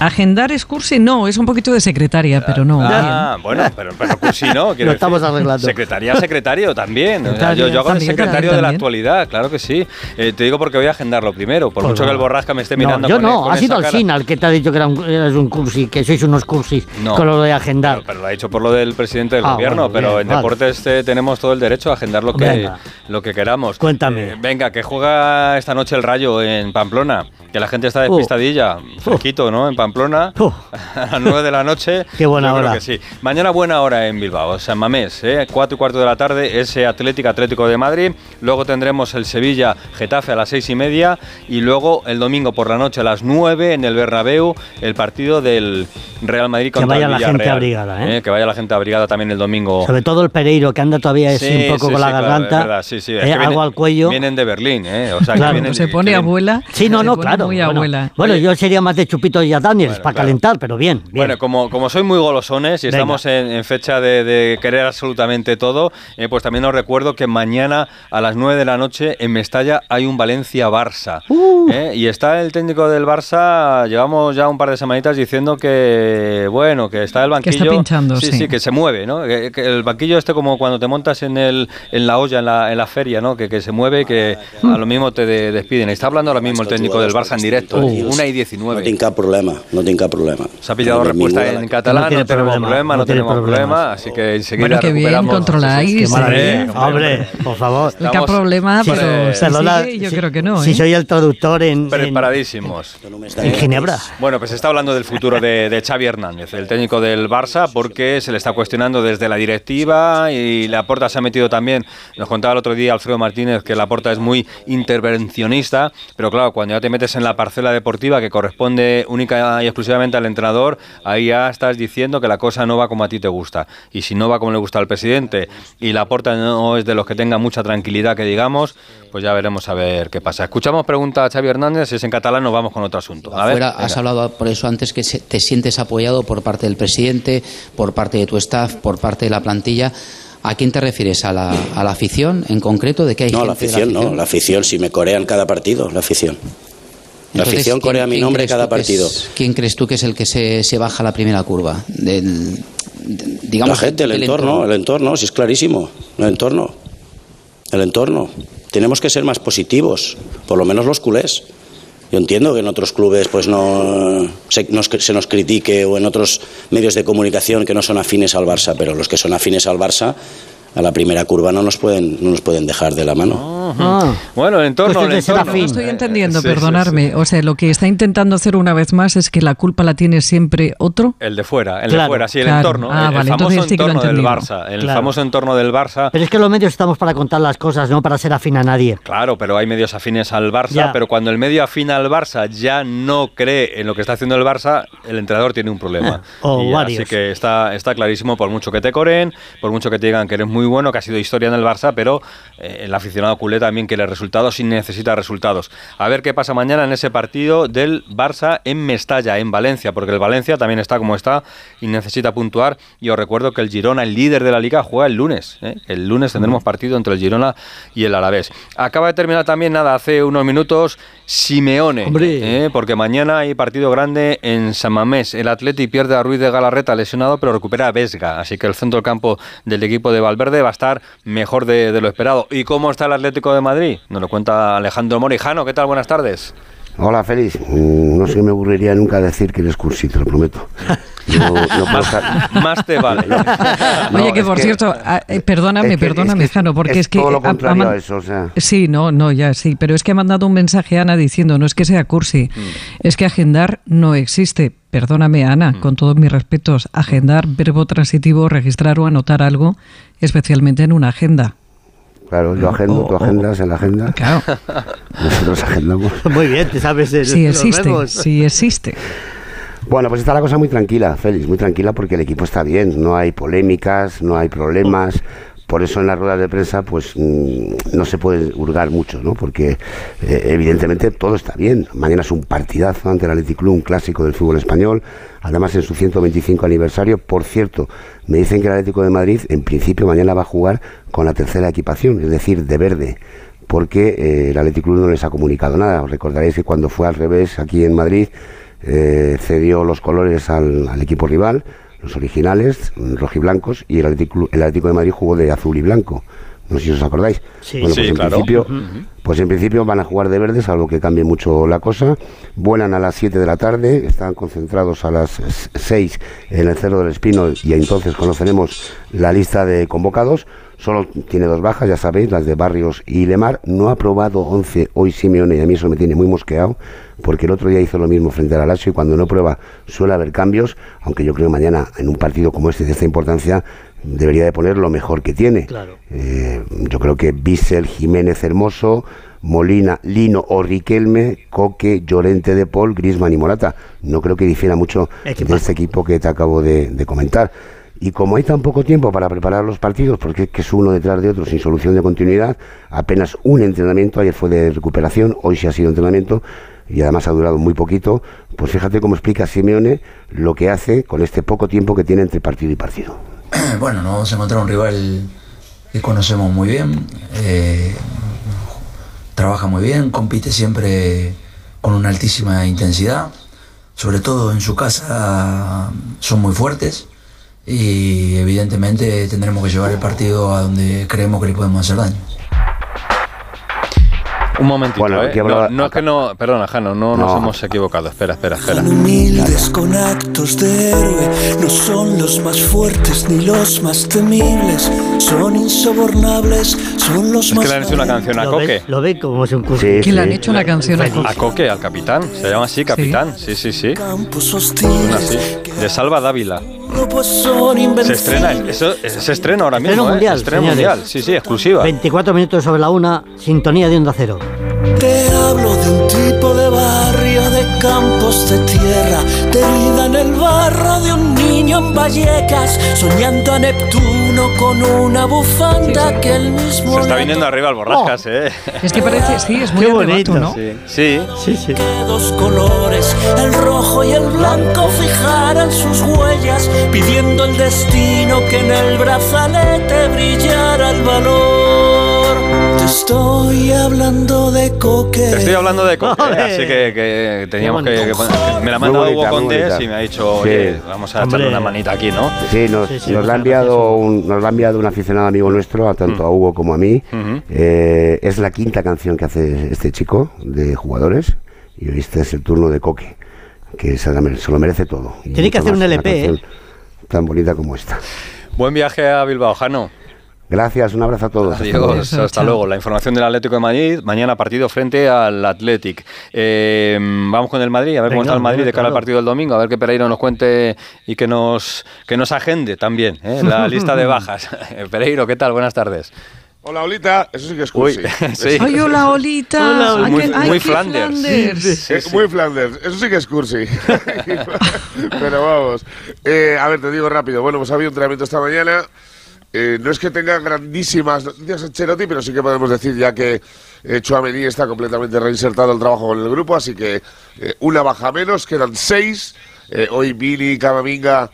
Agendar es cursi, no, es un poquito de secretaria, pero no. Ah, bueno, pero, pero Cursi no. Lo estamos decir. arreglando. Secretaría, secretario también. O sea, Secretario, yo, yo hago de también, secretario también, de la actualidad, claro que sí. Eh, te digo porque voy a agendarlo primero, por Pues mucho que el borrasca me esté No, mirando. yo con- no, con ha sido al final que te ha dicho que era un- eres un cursi, que sois unos cursis No. con lo de agendar. Pero, pero lo ha dicho por lo del presidente del Ah, gobierno, bueno, pero bien, en vale. deportes eh, tenemos todo el derecho a agendar lo que, Venga. Lo que queramos. Cuéntame. Eh, venga, que juega esta noche el Rayo en Pamplona, que la gente está Uh. despistadilla, fresquito, ¿no? En Pamplona, Uh. a las 9 de la noche. Qué buena hora. que sí. Mañana buena hora en Bilbao, San Mamés, ¿eh? 4 y cuarto de la tarde, ese Atlético Atlético de Madrid. Luego tendremos el Sevilla Getafe a las 6 y media. Y luego el domingo por la noche a las 9 en el Bernabéu, el partido del Real Madrid Que contra vaya el la gente Villarreal, abrigada, ¿eh? Que vaya la gente abrigada también el domingo. Sobre todo el Pereiro, que anda todavía así Sí, un poco sí, con la claro, garganta, es verdad, sí, sí, es eh, que algo al cuello. Vienen de Berlín, ¿eh? O sea, Claro, que vienen, Se pone que abuela. Sí, no, no, claro. Muy bueno, abuela. Bueno, yo sería más de Chupito y a Daniels para claro. calentar, pero bien, bien. Bueno, como, como soy muy golosones y Venga. estamos en, en fecha de, de querer absolutamente todo, eh, pues también os recuerdo que mañana a las 9 de la noche en Mestalla hay un Valencia-Barça. Uh. ¿eh? Y está el técnico del Barça, llevamos ya un par de semanitas diciendo que, bueno, que está el Que está banquillo. pinchando, sí, sí. sí, que se mueve, ¿no? Que, que el banquillo este como cuando te montas en, el, en la olla, en la, en la feria, ¿no? Que, que se mueve, que a lo mismo te de- despiden. Está hablando ahora mismo el técnico del Barça en directo, Uh. una y No 19. tinc cap problema, no tinc cap problema. Se ha pillado No, respuesta en catalán, No no, tiene tenemos problema, problema, no no, tiene tenemos problema, así que enseguida Bueno, qué bien, controláis. Qué Sí, maravilla. sí, hombre, por favor. Que ha problema, Sí, pero si perdona, sigue, yo si- creo que no. Si ¿eh? soy el traductor en, en, Preparadísimos. en Ginebra. Bueno, pues se está hablando del futuro de, de Xavi Hernández, el técnico del Barça, porque se le está cuestionando desde la directiva y la Porta se ha metido también. Nos contaba el otro día Alfredo Martínez que la Porta es muy intervencionista, pero claro, cuando ya te metes en la parcela deportiva que corresponde única y exclusivamente al entrenador, ahí ya estás diciendo que la cosa no va como a ti te gusta. Y si no va como le gusta al presidente y la Porta no es de los que tenga mucha tranquilidad, que digamos, pues ya veremos a ver qué pasa. Escuchamos pregunta a Xavi Hernández, si es en catalán nos vamos con otro asunto. A ver, has hablado por eso antes que te sientes apoyado por parte del presidente, por parte de tu staff, por parte de la plantilla. ¿A quién te refieres? ¿A la, a la afición en concreto? ¿De qué hay No, la gente de afición no, la afición, si me corean cada partido, la afición. La Entonces, afición ¿quién- corea mi nombre cada es- partido. ¿Quién crees tú que es el que se, se baja la primera curva? Del, de- digamos, la gente, el del entorno, el entorno, si es clarísimo, el entorno, el entorno. Tenemos que ser más positivos, por lo menos los culés. Yo entiendo que en otros clubes pues no se nos, se nos critique o en otros medios de comunicación que no son afines al Barça, pero los que son afines al Barça a la primera curva no nos pueden no nos pueden dejar de la mano. Ah. Bueno, el entorno, Cuestión el entorno. estoy entendiendo, Sí, sí, perdonarme. O sea, lo que está intentando hacer una vez más es que la culpa la tiene siempre otro. El de fuera, el Claro. de fuera, sí, el Claro. entorno, Ah, el, el vale, famoso sí lo he entorno del. Barça, el Claro. famoso entorno del Barça. Pero es que los medios estamos para contar las cosas, no para ser afín a nadie. Claro, pero hay medios afines al Barça, Ya. pero cuando el medio afín al Barça ya no cree en lo que está haciendo el Barça, el entrenador tiene un problema. O Y varios. Así que está, está clarísimo, por mucho que te coreen, por mucho que te digan que eres muy bueno, que ha sido historia en el Barça, pero eh, el aficionado culé también quiere resultados y necesita resultados. A ver qué pasa mañana en ese partido del Barça en Mestalla, en Valencia, porque el Valencia también está como está y necesita puntuar. Y os recuerdo que el Girona, el líder de la liga, juega el lunes. ¿eh? El lunes tendremos partido entre el Girona y el Alavés. Acaba de terminar también, nada, hace unos minutos, Simeone. ¿eh? Porque mañana hay partido grande en San Mamés. El Atleti pierde a Ruiz de Galarreta lesionado, pero recupera a Vesga. Así que el centro del campo del equipo de Valverde va a estar mejor de, de lo esperado. ¿Y cómo está el Atlético de Madrid? Nos lo cuenta Alejandro Morijano. ¿Qué tal? Buenas tardes. Hola, Félix. Mm, No se me aburriría nunca decir que eres cursi, te lo prometo. No Más te vale. Oye, No, que es por que- cierto, ah, eh, perdóname, es que- perdóname, es que Jano, porque es es, que... todo lo contrario a eso, o sea. Sí, no, no, ya sí, pero es que ha mandado un mensaje a Ana diciendo, no es que sea cursi, Mm. es que agendar no existe. Perdóname, Ana, Mm. con todos mis respetos, agendar, verbo transitivo, registrar o anotar algo, especialmente en una agenda. Claro, yo agendo, tú agendas en la agenda. Claro. Nosotros agendamos. Muy bien, te sabes el, Sí existe, sí existe. Bueno, pues está la cosa muy tranquila, Félix, muy tranquila porque el equipo está bien, no hay polémicas, no hay problemas. por eso en las ruedas de prensa pues mm, no se puede hurgar mucho, ¿no? Porque eh, evidentemente todo está bien. Mañana es un partidazo ante el Athletic Club, un clásico del fútbol español, además en su 125 aniversario. Por cierto, me dicen que el Atlético de Madrid en principio mañana va a jugar con la tercera equipación, es decir, de verde porque eh, el Athletic Club no les ha comunicado nada. Os recordaréis que cuando fue al revés aquí en Madrid eh, cedió los colores al, al equipo rival, los originales, rojiblancos, y el Atlético, el Atlético de Madrid jugó de azul y blanco. No sé si os acordáis. Sí, bueno, sí, pues en claro. principio, pues en principio van a jugar de verde, salvo que cambie mucho la cosa. Vuelan a las 7 de la tarde, están concentrados a las 6 en el Cerro del Espino y entonces conoceremos la lista de convocados. Solo tiene dos bajas, ya sabéis, las de Barrios y Lemar. No ha probado 11 hoy Simeone y a mí eso me tiene muy mosqueado porque el otro día hizo lo mismo frente al Lazio y cuando no prueba suele haber cambios, aunque yo creo que mañana en un partido como este de esta importancia debería de poner lo mejor que tiene. Eh, yo creo que Bissell, Jiménez Hermoso, Molina, Lino o Riquelme, Coque, Llorente de Paul, Grisman y Morata. No creo que difiera mucho de este equipo que te acabo de, de comentar. Y como hay tan poco tiempo para preparar los partidos, porque es que es uno detrás de otro sin solución de continuidad, apenas un entrenamiento, ayer fue de recuperación, hoy sí ha sido entrenamiento, y además ha durado muy poquito, pues fíjate cómo explica Simeone lo que hace con este poco tiempo que tiene entre partido y partido. Bueno, nos vamos a encontrar un rival que conocemos muy bien, eh, trabaja muy bien, compite siempre con una altísima intensidad, sobre todo en su casa son muy fuertes y evidentemente tendremos que llevar el partido a donde creemos que le podemos hacer daño. Un momentito, Bueno, ¿eh? no, no es que no, perdona, Jano, no, nos No. hemos equivocado. Espera, espera, espera. Humildes con actos de héroe, no son los más fuertes ni los más temibles, son insobornables, son los Es más que le han hecho una canción a ¿Lo Coque. ves? ¿Lo ve como es un curso? Sí, Que le han hecho una canción a Coque. A Coque, al capitán. Se llama así, capitán. Sí, sí, sí. hostiles, así. De Salva Dávila. Pues son Se estrena, eso, se estrena ahora Estreno mismo, ¿eh? mundial, Estreno señores. mundial. Sí, sí, exclusiva. 24 minutos sobre la una, sintonía de onda cero. Te hablo de un tipo de barrio de campos de tierra, de vida en el barro de un niño en Vallecas, soñando a Neptuno con una bufanda que él mismo Se está viniendo arriba el borrascas, ¿eh? Es que parece, sí, es muy Qué bonito. ¿no? Sí, sí. Sí, sí. que dos colores, el rojo y el blanco, fijaran sus huellas, pidiendo el destino que en el brazalete brillara el valor. Estoy hablando de coque. Te estoy hablando de Coque, Ole. así que, que teníamos que, que poner- Me la ha mandado Hugo Condés y me ha dicho, Sí. oye, vamos a echarle una manita aquí, ¿no? Sí, nos, Sí, sí, nos la ha enviado un, nos la ha enviado un aficionado amigo nuestro, a tanto a Hugo como a mí. Eh, es la quinta canción que hace este chico de jugadores y hoy este es el turno de Coque, que se, lo merece todo. Tiene que hacer un LP, ¿eh? Tan bonita como esta. Buen viaje a Bilbao, Jano. Gracias, un abrazo a todos. Hasta Adiós, luego. hasta, chao. luego. La información del Atlético de Madrid, mañana partido frente al Athletic. Eh, vamos con el Madrid, a ver cómo Venga, está el Madrid de cara al partido del domingo, a ver que Pereiro nos cuente y que nos, que nos agende también ¿eh? la lista de bajas. Pereiro, ¿qué tal? Buenas tardes. Hola, Olita. Eso sí que es Uy, cursi. sí. Ay, hola, Olita. Hola, Ay, muy- ay, muy Flanders. Flanders. Eh, Muy Flanders, eso sí que es cursi. Pero vamos. Eh, a ver, te digo rápido. Bueno, pues había un entrenamiento esta mañana. Eh, no es que tenga grandísimas noticias Ancelotti, pero sí que podemos decir ya que eh, está completamente reinsertado al trabajo con el grupo, así que eh, una baja menos, quedan seis. Eh, hoy Billy, Camavinga,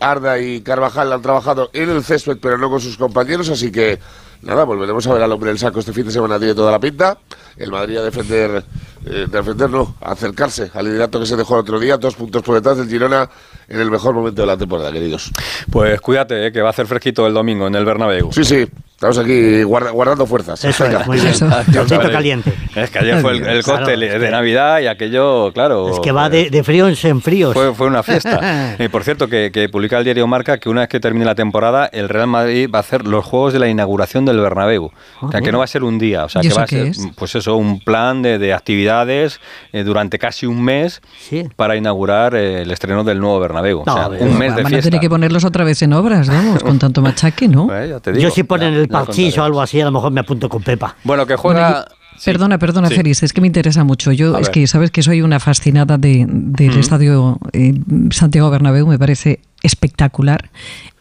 Arda y Carvajal han trabajado en el césped, pero no con sus compañeros, así que nada, volveremos a ver al hombre del saco este fin de semana, tiene toda la pinta. El Madrid a defender, eh, defender no, a acercarse al liderato que se dejó el otro día, dos puntos por detrás del Girona en el mejor momento de la temporada, queridos. Pues cuídate, ¿eh? que va a hacer fresquito el domingo en el Bernabéu. Sí, sí, estamos aquí guarda- guardando fuerzas. Eso es, muy bien. Caliente. Es que ayer fue el, el cóctel es de Navidad y aquello, claro. Es que va de, de fríos en fríos. Fue, fue una fiesta. Y por cierto, que, que publica el diario Marca que una vez que termine la temporada, el Real Madrid va a hacer los juegos de la inauguración del Bernabéu. o sea, que no va a ser un día, o sea, ¿Y que eso va a ser, es? pues eso, un plan de, de actividades eh, durante casi un mes para inaugurar eh, el estreno del nuevo Bernabéu. o sea, un mes de Van a fiesta. tener que ponerlos otra vez en obras, vamos, con tanto machaque, ¿no? Eh, ya te digo, Yo si ponen ya- el parchís o algo así, a lo mejor me apunto con Pepa. Bueno, que juega... Perdona, perdona, Sí. Félix, es que me interesa mucho. Yo A es ver. que sabes que soy una fascinada de, del Ujú. estadio eh, Santiago Bernabéu, me parece espectacular.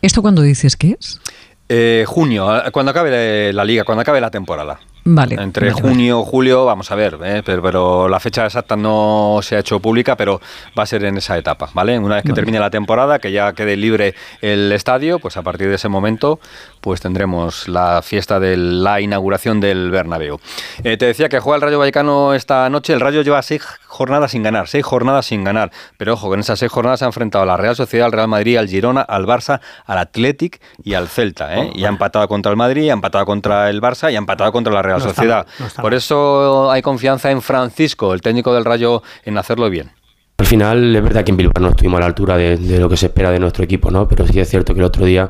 ¿Esto cuando dices qué es? Eh, junio, cuando acabe la liga, cuando acabe la temporada. Vale. Entre vale, junio y julio, vamos a ver, ¿eh? pero, pero la fecha exacta no se ha hecho pública, pero va a ser en esa etapa, ¿vale? Una vez que Vale. termine la temporada, que ya quede libre el estadio, pues a partir de ese momento, pues tendremos la fiesta de la inauguración del Bernabéu. Eh, te decía que juega el Rayo Vallecano esta noche, el Rayo lleva seis jornadas sin ganar, seis jornadas sin ganar, pero ojo, que en esas seis jornadas se ha enfrentado a la Real Sociedad, al Real Madrid, al Girona, al Barça, al Athletic y al Celta, ¿eh? Y ha empatado contra el Madrid, ha empatado contra el Barça y ha empatado contra la Real No está Sociedad. mal, no está Por eso hay confianza en Francisco, el técnico del Rayo, en hacerlo bien. Al final es verdad que en Bilbao no estuvimos a la altura de, lo que se espera de nuestro equipo, ¿no? Pero sí es cierto que el otro día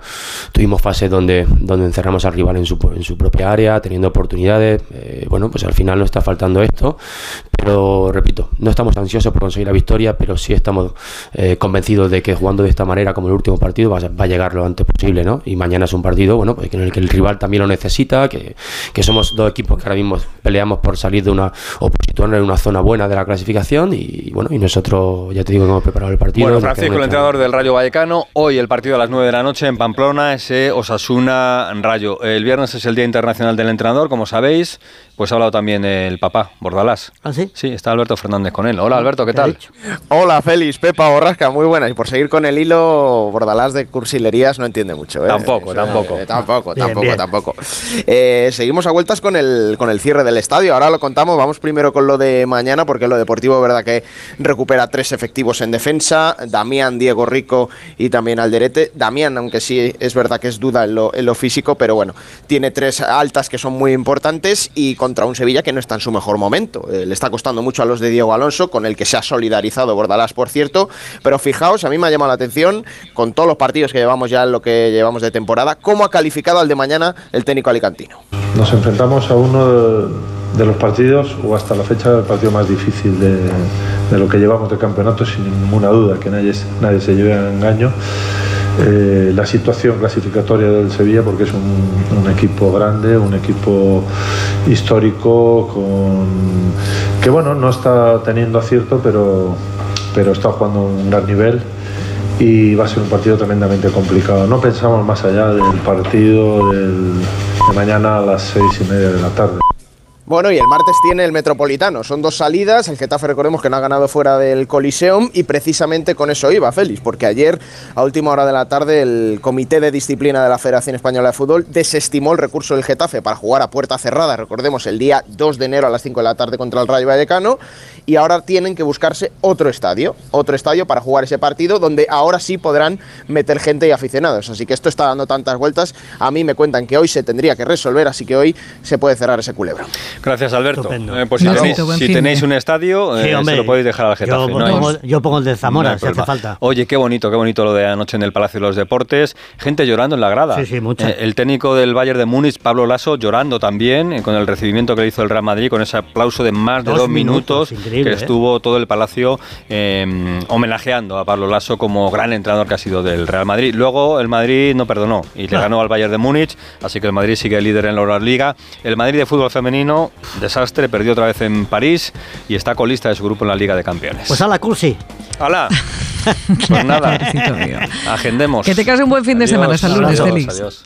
tuvimos fases donde, donde encerramos al rival en su, en su propia área, teniendo oportunidades. Eh, bueno, pues al final nos está faltando esto. Pero repito, no estamos ansiosos por conseguir la victoria, pero sí estamos eh, convencidos de que jugando de esta manera, como el último partido, va a, va a llegar lo antes posible, ¿no? Y mañana es un partido, bueno, pues en el que el rival también lo necesita, que, que somos dos equipos que ahora mismo peleamos por salir de una o por situarnos en una zona buena de la clasificación y, bueno, y nosotros ya te digo que hemos preparado el partido. Bueno, Francisco, el entrenador del Rayo Vallecano, hoy el partido a las 9 de la noche en Pamplona, ese Osasuna Rayo. El viernes es el Día Internacional del Entrenador, como sabéis, pues ha hablado también el papá, Bordalás. ¿Ah, sí? Sí, está Alberto Fernández con él. Hola Alberto, ¿qué tal? Hola Félix, Pepa Borrasca, muy buenas. Y por seguir con el hilo, Bordalás de cursilerías no entiende mucho. ¿eh? Tampoco, Eso, tampoco. eh, tampoco, Bien, tampoco, bien. tampoco. Eh, seguimos a vueltas con el, con el cierre del estadio. Ahora lo contamos, vamos primero con lo de mañana, porque lo deportivo, verdad que recupera tres efectivos en defensa: Damián, Diego Rico y también Alderete. Damián, aunque sí es verdad que es duda en lo, físico, pero bueno, tiene tres altas que son muy importantes y contra un Sevilla que no está en su mejor momento. Eh, le está costando mucho a los de Diego Alonso, con el que se ha solidarizado Bordalás, por cierto. Pero fijaos, a mí me ha llamado la atención, con todos los partidos que llevamos ya en lo que llevamos de temporada, cómo ha calificado al de mañana el técnico alicantino. Nos enfrentamos a uno de los partidos, o hasta la fecha, el partido más difícil de, de lo que llevamos de campeonato, sin ninguna duda, que nadie, nadie se lleve a engaño. Eh, la situación clasificatoria del Sevilla, porque es un, equipo grande, un equipo histórico, con, que bueno, no está teniendo acierto, pero, pero está jugando un gran nivel y va a ser un partido tremendamente complicado. No pensamos más allá del partido de mañana a las seis y media de la tarde. Bueno, y el martes tiene el Metropolitano. Son dos salidas. El Getafe, recordemos que no ha ganado fuera del Coliseum. Y precisamente con eso iba, Félix, porque ayer, a última hora de la tarde, el Comité de Disciplina de la Federación Española de Fútbol desestimó el recurso del Getafe para jugar a puerta cerrada. Recordemos, el día 2 de enero a las 5 de la tarde contra el Rayo Vallecano. Y ahora tienen que buscarse otro estadio. Otro estadio para jugar ese partido, donde ahora sí podrán meter gente y aficionados. Así que esto está dando tantas vueltas. A mí me cuentan que hoy se tendría que resolver, así que hoy se puede cerrar ese culebro. Gracias Alberto. Eh, pues si, tenéis, si tenéis un estadio, Sí, eh, hombre. se lo podéis dejar al Getafe. Yo no pongo- yo pongo el de Zamora, no si hace problema. falta. Oye, qué bonito, qué bonito lo de anoche en el Palacio de los Deportes. Gente llorando en la grada. Sí, sí, mucha. Eh, el técnico del Bayern de Múnich, Pablo Lasso, llorando también eh, con el recibimiento que le hizo el Real Madrid, con ese aplauso de más de Dos dos, minutos, que estuvo todo el Palacio eh, homenajeando a Pablo Lasso como gran entrenador que ha sido del Real Madrid. Luego el Madrid no perdonó y le Claro. ganó al Bayern de Múnich, así que el Madrid sigue líder en la Euroliga. El Madrid de fútbol femenino, desastre, perdió otra vez en París y está colista de su grupo en la Liga de Campeones. Pues a la cursi. ¡Hala! Pues nada, agendemos. Que te case un buen fin de semana. Hasta el lunes, adiós, adiós.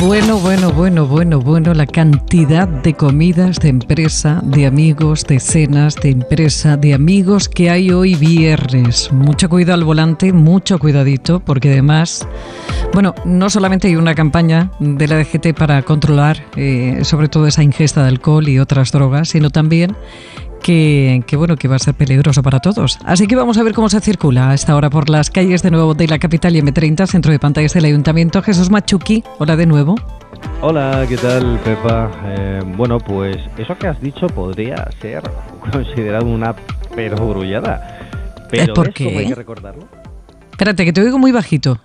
Bueno, bueno, bueno, bueno, bueno, la cantidad de comidas de empresa, de amigos, de cenas de empresa, de amigos que hay hoy viernes. Mucho cuidado al volante, mucho cuidadito, porque además Bueno, no solamente hay una campaña de la DGT para controlar eh, sobre todo esa ingesta de alcohol y otras drogas, sino también que, bueno, que va a ser peligroso para todos. Así que vamos a ver cómo se circula a esta hora por las calles de nuevo de la capital y M30, centro de pantallas del Ayuntamiento. Jesús Machuqui, hola de nuevo. Hola, ¿qué tal, Pepa? Eh, bueno, pues eso que has dicho podría ser considerado una perogrullada. Pero ¿Por qué? hay que recordarlo. Espérate, que te oigo muy bajito.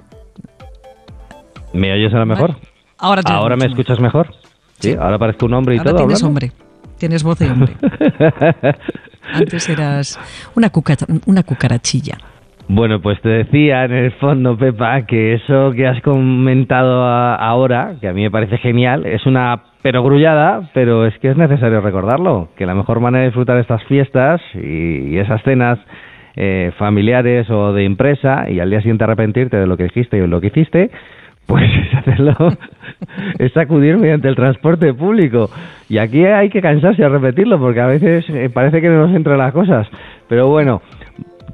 ¿Me oyes ahora mejor? Ahora te ¿Ahora me escuchas mejor? Sí, ahora parezco un hombre y Ahora todo. tienes hablando. hombre. Tienes voz de hombre. Antes eras una, cuca- una cucarachilla. Bueno, pues te decía en el fondo, Pepa, que eso que has comentado ahora, que a mí me parece genial, es una perogrullada, pero es que es necesario recordarlo, que la mejor manera de disfrutar estas fiestas y, esas cenas eh, familiares o de empresa y al día siguiente arrepentirte de lo que dijiste y lo que hiciste, pues es hacerlo, es acudir mediante el transporte público. Y aquí hay que cansarse a repetirlo porque a veces eh, parece que no nos entran las cosas. Pero bueno,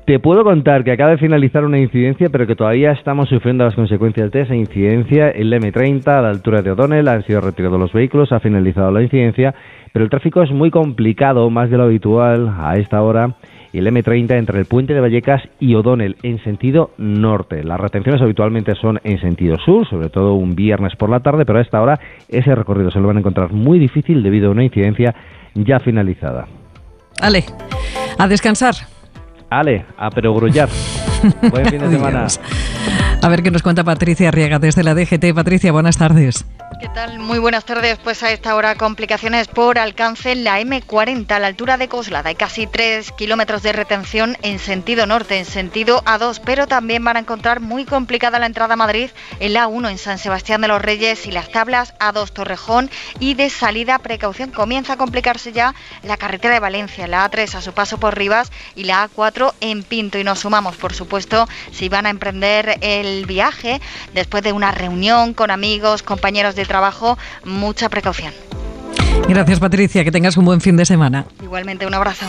te puedo contar que acaba de finalizar una incidencia, pero que todavía estamos sufriendo las consecuencias de esa incidencia. El M30 a la altura de O'Donnell han sido retirados los vehículos, ha finalizado la incidencia, pero el tráfico es muy complicado, más de lo habitual a esta hora. Y el M30 entre el puente de Vallecas y O'Donnell en sentido norte. Las retenciones habitualmente son en sentido sur, sobre todo un viernes por la tarde, pero a esta hora ese recorrido se lo van a encontrar muy difícil debido a una incidencia ya finalizada. Ale, a descansar. Ale, a perogrullar. Buen fin de semana. A ver qué nos cuenta Patricia Arriaga desde la DGT. Patricia, buenas tardes. ¿Qué tal? Muy buenas tardes. Pues a esta hora complicaciones por alcance en la M40 a la altura de Coslada. Hay casi 3 kilómetros de retención en sentido norte, en sentido A2, pero también van a encontrar muy complicada la entrada a Madrid en la A1 en San Sebastián de los Reyes y las tablas A2 Torrejón y de salida precaución. Comienza a complicarse ya la carretera de Valencia, la A3 a su paso por Rivas y la A4 en Pinto. Y nos sumamos, por supuesto, si van a emprender el viaje después de una reunión con amigos, compañeros de trabajo, mucha precaución. Gracias, Patricia. Que tengas un buen fin de semana. Igualmente, un abrazo.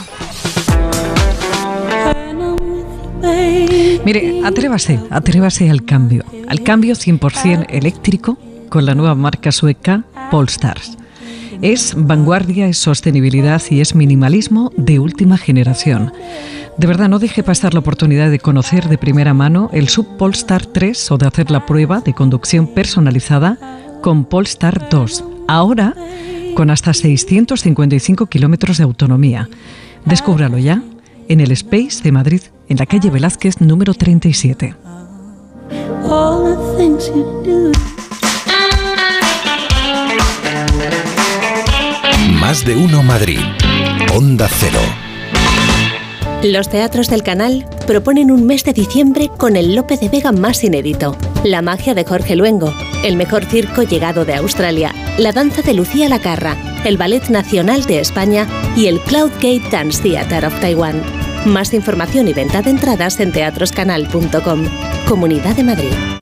Mire, atrévase, atrévase al cambio. Al cambio 100% eléctrico con la nueva marca sueca Polestars. Es vanguardia, es sostenibilidad y es minimalismo de última generación. De verdad, no deje pasar la oportunidad de conocer de primera mano el sub Polestar 3 o de hacer la prueba de conducción personalizada con Polestar 2. Ahora, con hasta 655 kilómetros de autonomía. Descúbralo ya en el Space de Madrid, en la calle Velázquez número 37. Más de uno Madrid. Onda Cero. Los teatros del canal proponen un mes de diciembre con el Lope de Vega más inédito, la magia de Jorge Luengo, el mejor circo llegado de Australia, la danza de Lucía Lacarra, el Ballet Nacional de España y el Cloudgate Dance Theatre of Taiwan. Más información y venta de entradas en teatroscanal.com. Comunidad de Madrid.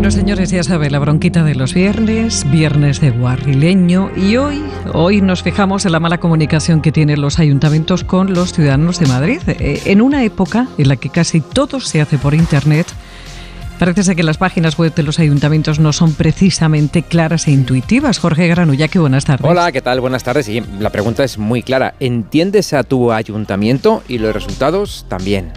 Bueno, señores, ya sabe, la bronquita de los viernes, viernes de guarrileño, y hoy, hoy nos fijamos en la mala comunicación que tienen los ayuntamientos con los ciudadanos de Madrid. Eh, En una época en la que casi todo se hace por Internet, parece ser que las páginas web de los ayuntamientos no son precisamente claras e intuitivas. Jorge Granulla, que buenas tardes. Hola, ¿qué tal? Buenas tardes. Y la pregunta es muy clara. ¿Entiendes a tu ayuntamiento y los resultados también?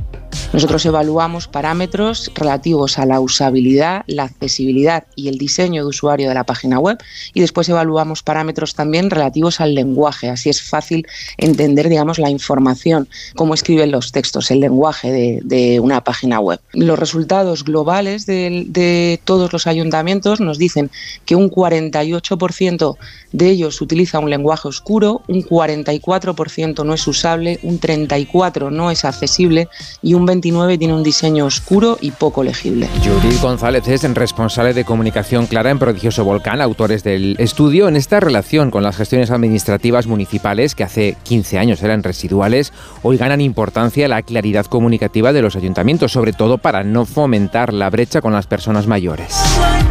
Nosotros evaluamos parámetros relativos a la usabilidad, la accesibilidad y el diseño de usuario de la página web y después evaluamos parámetros también relativos al lenguaje. Así es fácil entender, digamos, la información, cómo escriben los textos, el lenguaje de, una página web. Los resultados globales de, de todos los ayuntamientos nos dicen que un 48% de ellos utiliza un lenguaje oscuro, un 44% no es usable, un 34% no es accesible y un un 29 tiene un diseño oscuro y poco legible. Judith González es responsable de comunicación clara en Prodigioso Volcán, autores del estudio. En esta relación con las gestiones administrativas municipales, que hace 15 años eran residuales, hoy ganan importancia la claridad comunicativa de los ayuntamientos, sobre todo para no fomentar la brecha con las personas mayores.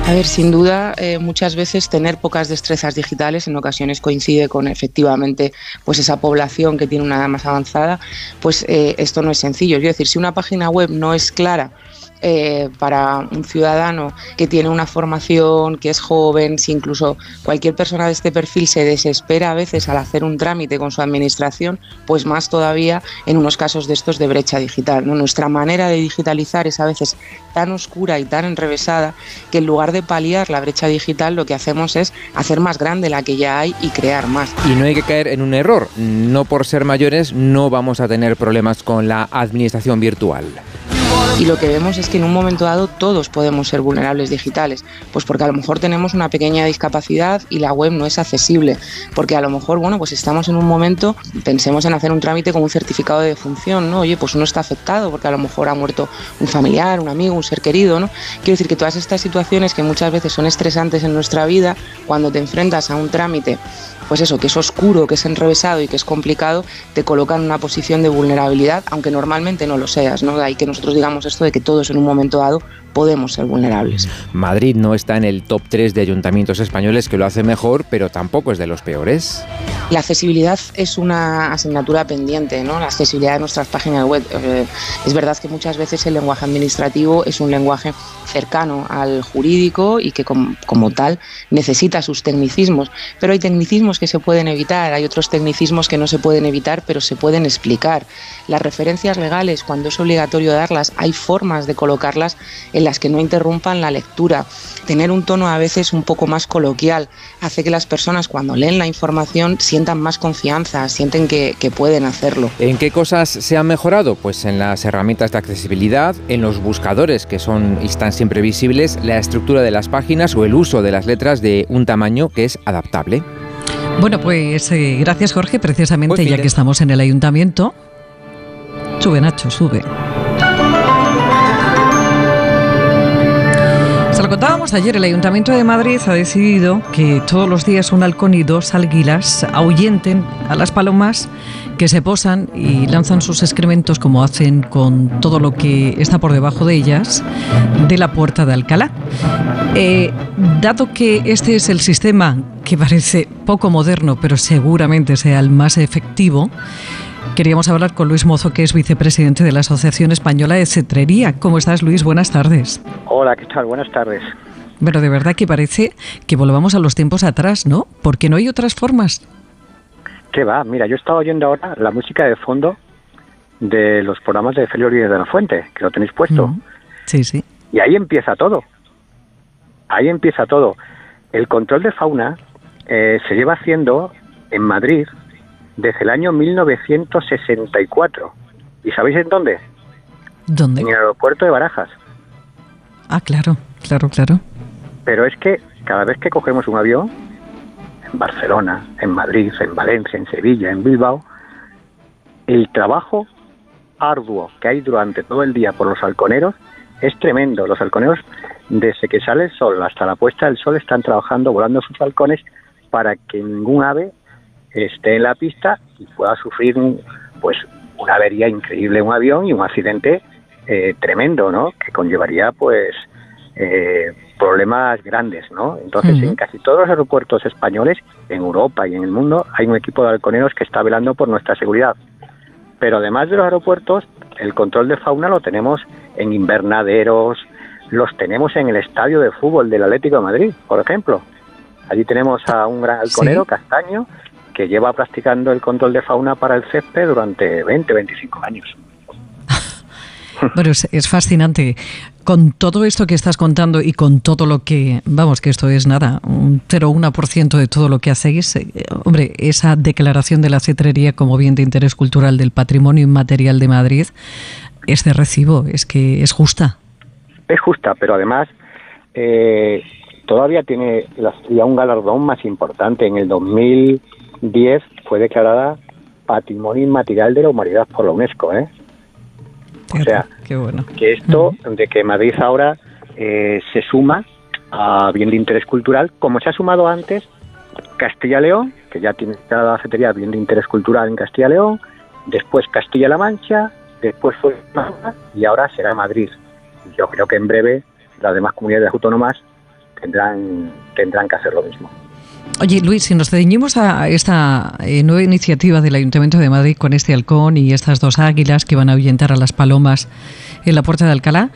A ver, sin duda, eh, muchas veces tener pocas destrezas digitales en ocasiones coincide con efectivamente pues esa población que tiene una edad más avanzada, pues eh, esto no es sencillo. Es decir, si una página web no es clara eh, para un ciudadano que tiene una formación, que es joven, si incluso cualquier persona de este perfil se desespera a veces al hacer un trámite con su administración, pues más todavía en unos casos de estos de brecha digital. ¿no? Nuestra manera de digitalizar es a veces tan oscura y tan enrevesada que en lugar de paliar la brecha digital lo que hacemos es hacer más grande la que ya hay y crear más. Y no hay que caer en un error. No por ser mayores no vamos a tener problemas con la administración virtual. Y lo que vemos es que en un momento dado todos podemos ser vulnerables digitales, pues porque a lo mejor tenemos una pequeña discapacidad y la web no es accesible, porque a lo mejor, bueno, pues estamos en un momento, pensemos en hacer un trámite con un certificado de defunción, ¿no? Oye, pues uno está afectado porque a lo mejor ha muerto un familiar, un amigo, un ser querido, ¿no? Quiero decir que todas estas situaciones que muchas veces son estresantes en nuestra vida, cuando te enfrentas a un trámite pues eso, que es oscuro, que es enrevesado y que es complicado, te coloca en una posición de vulnerabilidad, aunque normalmente no lo seas, ¿no? De ahí que nosotros digamos esto de que todos en un momento dado podemos ser vulnerables. Madrid no está en el top 3 de ayuntamientos españoles que lo hace mejor, pero tampoco es de los peores. La accesibilidad es una asignatura pendiente, ¿no? La accesibilidad de nuestras páginas web. Eh, es verdad que muchas veces el lenguaje administrativo es un lenguaje cercano al jurídico y que como, como tal necesita sus tecnicismos, pero hay tecnicismos que se pueden evitar, hay otros tecnicismos que no se pueden evitar, pero se pueden explicar. Las referencias legales, cuando es obligatorio darlas, hay formas de colocarlas en las que no interrumpan la lectura. Tener un tono a veces un poco más coloquial hace que las personas cuando leen la información sientan más confianza, sienten que, que pueden hacerlo. ¿En qué cosas se han mejorado? Pues en las herramientas de accesibilidad, en los buscadores que son y están siempre visibles, la estructura de las páginas o el uso de las letras de un tamaño que es adaptable. Bueno, pues eh, gracias Jorge, precisamente ya que estamos en el ayuntamiento. Sube Nacho, sube. Contábamos ayer, el Ayuntamiento de Madrid ha decidido que todos los días un halcón y dos águilas ahuyenten a las palomas que se posan y lanzan sus excrementos, como hacen con todo lo que está por debajo de ellas, de la puerta de Alcalá. Eh, dado que este es el sistema que parece poco moderno, pero seguramente sea el más efectivo, Queríamos hablar con Luis Mozo, que es vicepresidente de la Asociación Española de Cetrería. ¿Cómo estás, Luis? Buenas tardes. Hola, ¿qué tal? Buenas tardes. Pero de verdad que parece que volvamos a los tiempos atrás, ¿no? Porque no hay otras formas. ¿Qué va? Mira, yo estaba oyendo ahora la música de fondo de los programas de Félix Rodríguez de la Fuente, que lo tenéis puesto. Mm. Sí, sí. Y ahí empieza todo. Ahí empieza todo. El control de fauna eh, se lleva haciendo en Madrid desde el año 1964. ¿Y sabéis en dónde? ¿Dónde? En el aeropuerto de Barajas. Ah, claro, claro, claro. Pero es que cada vez que cogemos un avión, en Barcelona, en Madrid, en Valencia, en Sevilla, en Bilbao, el trabajo arduo que hay durante todo el día por los halconeros es tremendo. Los halconeros, desde que sale el sol hasta la puesta del sol, están trabajando, volando sus halcones para que ningún ave esté en la pista y pueda sufrir un, pues una avería increíble un avión y un accidente eh, tremendo, ¿no? Que conllevaría pues eh, problemas grandes, ¿no? Entonces en casi todos los aeropuertos españoles, en Europa y en el mundo, hay un equipo de halconeros que está velando por nuestra seguridad. Pero además de los aeropuertos, el control de fauna lo tenemos en invernaderos, los tenemos en el estadio de fútbol del Atlético de Madrid, por ejemplo. Allí tenemos a un gran halconero, Castaño, que lleva practicando el control de fauna para el césped durante 20, 25 años. Bueno, es, es, fascinante. Con todo esto que estás contando y con todo lo que, vamos, que esto es nada, un 0,1% de todo lo que hacéis, eh, hombre, esa declaración de la cetrería como bien de interés cultural del patrimonio inmaterial de Madrid es de recibo, es que es justa. Es justa, pero además eh, todavía tiene la, un galardón más importante. En el 2010 fue declarada Patrimonio Inmaterial de la Humanidad por la UNESCO, ¿eh? O sea, Qué bueno. que esto de que Madrid ahora eh, se suma a bien de interés cultural, como se ha sumado antes Castilla-León, que ya tiene la cafetería bien de interés cultural en Castilla-León, después Castilla-La Mancha, después fue y ahora será Madrid. Yo creo que en breve las demás comunidades autónomas tendrán tendrán que hacer lo mismo. Oye, Luis, si nos ceñimos a esta eh, nueva iniciativa del Ayuntamiento de Madrid con este halcón y estas dos águilas que van a ahuyentar a las palomas en la puerta de Alcalá,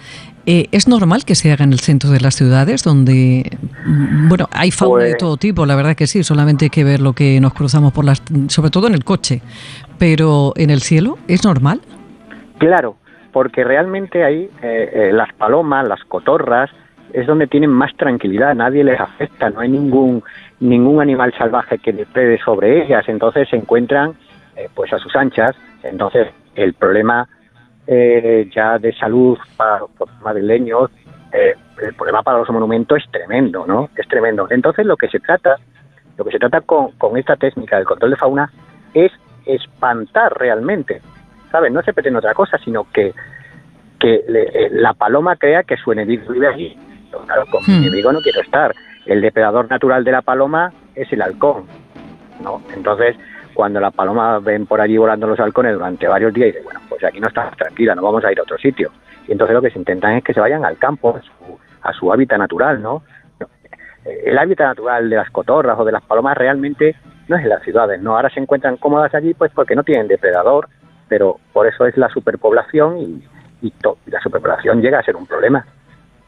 eh, ¿es normal que se haga en el centro de las ciudades donde, mm, bueno, hay fauna de Pues- todo tipo, la verdad que sí, solamente hay que ver lo que nos cruzamos por las, sobre todo en el coche, pero en el cielo, ¿es normal? Claro, porque realmente ahí eh, eh, las palomas, las cotorras, es donde tienen más tranquilidad, nadie les afecta, no hay ningún ningún animal salvaje que deprede sobre ellas, entonces se encuentran eh, pues a sus anchas, entonces el problema eh, ya de salud para los madrileños, eh, el problema para los monumentos es tremendo, ¿no? Es tremendo. Entonces lo que se trata, lo que se trata con, con esta técnica del control de fauna es espantar realmente, ¿sabes? No se pretende otra cosa, sino que que le- eh, la paloma crea que su enemigo vive allí. Claro, con mi Hmm. enemigo no quiero estar. El depredador natural de la paloma es el halcón, ¿no? Entonces, cuando la paloma ven por allí volando los halcones durante varios días, y dice, bueno, pues aquí no estamos tranquila, no vamos a ir a otro sitio. Y entonces lo que se intentan es que se vayan al campo, a su, a su hábitat natural, ¿no? Eh, El hábitat natural de las cotorras o de las palomas realmente no es en las ciudades, ¿no? Ahora se encuentran cómodas allí pues porque no tienen depredador, pero por eso es la superpoblación y, y to- y la superpoblación llega a ser un problema.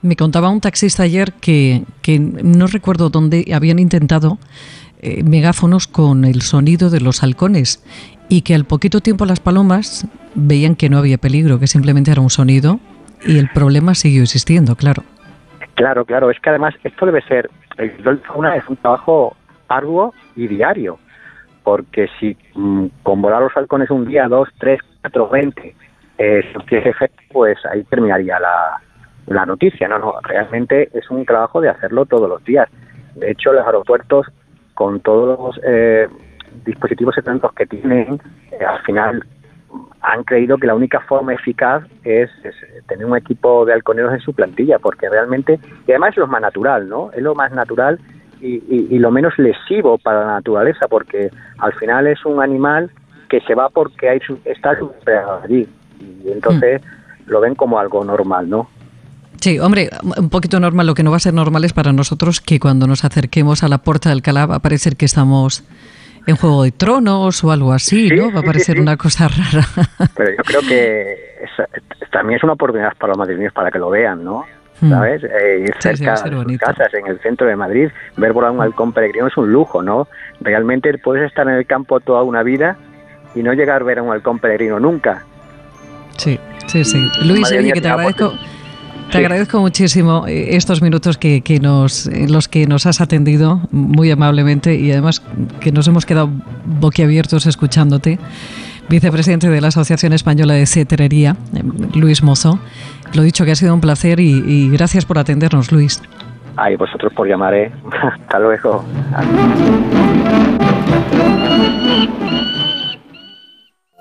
Me contaba un taxista ayer que, que no recuerdo dónde habían intentado eh, megáfonos con el sonido de los halcones y que al poquito tiempo las palomas veían que no había peligro, que simplemente era un sonido y el problema siguió existiendo, claro. Claro, claro, es que además esto debe ser, el es un trabajo arduo y diario, porque si mm, con volar los halcones un día, dos, tres, cuatro, veinte, eh, pues ahí terminaría la, la noticia. No, no, realmente es un trabajo de hacerlo todos los días. De hecho, los aeropuertos, con todos los eh, dispositivos electrónicos que tienen, eh, al final han creído que la única forma eficaz es, es tener un equipo de halconeros en su plantilla, porque realmente, y además es lo más natural, ¿no? Es lo más natural y, y- y lo menos lesivo para la naturaleza, porque al final es un animal que se va porque hay su, está allí, y entonces lo ven como algo normal, ¿no? Sí, hombre, un poquito normal. Lo que no va a ser normal es para nosotros que cuando nos acerquemos a la puerta de Alcalá va a parecer que estamos en Juego de Tronos o algo así, ¿no? Va a parecer sí. una cosa rara. Pero yo creo que es- también es una oportunidad para los madrileños para que lo vean, ¿no? Hmm. ¿Sabes? Eh, ir cerca de sus casas, en el centro de Madrid, ver volar un halcón peregrino es un lujo, ¿no? Realmente puedes estar en el campo toda una vida y no llegar a ver a un halcón peregrino nunca. Sí, sí, sí. Luis, oye, que te agradezco, te Sí. agradezco muchísimo eh, estos minutos que, que nos, en los que nos has atendido muy amablemente y además que nos hemos quedado boquiabiertos escuchándote. Vicepresidente de la Asociación Española de Cetrería, eh, Luis Mozo. Lo dicho, que ha sido un placer y, y gracias por atendernos, Luis. Ay, vosotros por llamar, ¿eh? Hasta luego.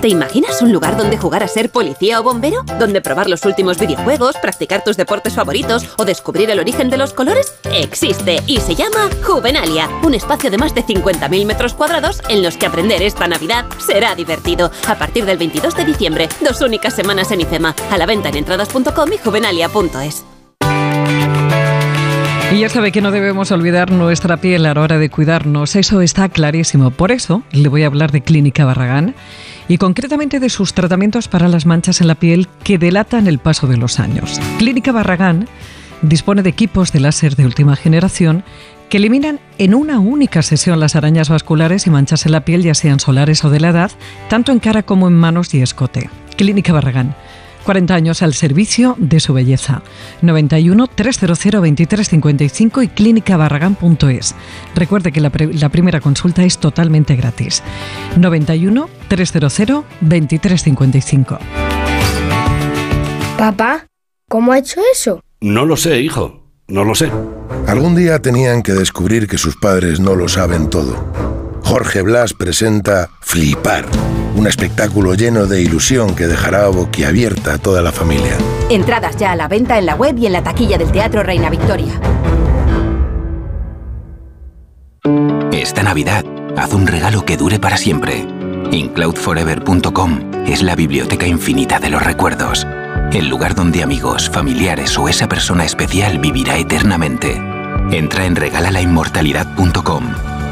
¿Te imaginas un lugar donde jugar a ser policía o bombero? ¿Donde probar los últimos videojuegos, practicar tus deportes favoritos o descubrir el origen de los colores? Existe y se llama Juvenalia, un espacio de más de 50.000 metros cuadrados en los que aprender esta Navidad será divertido. A partir del 22 de diciembre, dos únicas semanas en IFEMA, a la venta en entradas.com y juvenalia.es. Y ya sabe que no debemos olvidar nuestra piel a la hora de cuidarnos, eso está clarísimo. Por eso le voy a hablar de Clínica Barragán y concretamente de sus tratamientos para las manchas en la piel que delatan el paso de los años. Clínica Barragán dispone de equipos de láser de última generación que eliminan en una única sesión las arañas vasculares y manchas en la piel, ya sean solares o de la edad, tanto en cara como en manos y escote. Clínica Barragán 40 años al servicio de su belleza. 91 300 2355 y clínicabarragán.es. Recuerde que la, la primera consulta es totalmente gratis. 91 300 2355. Papá, ¿cómo ha hecho eso? No lo sé, hijo. No lo sé. Algún día tenían que descubrir que sus padres no lo saben todo. Jorge Blas presenta Flipar, un espectáculo lleno de ilusión que dejará boquiabierta a toda la familia. Entradas ya a la venta en la web y en la taquilla del Teatro Reina Victoria. Esta Navidad, haz un regalo que dure para siempre. InCloudForever.com es la biblioteca infinita de los recuerdos. El lugar donde amigos, familiares o esa persona especial vivirá eternamente. Entra en regalalainmortalidad.com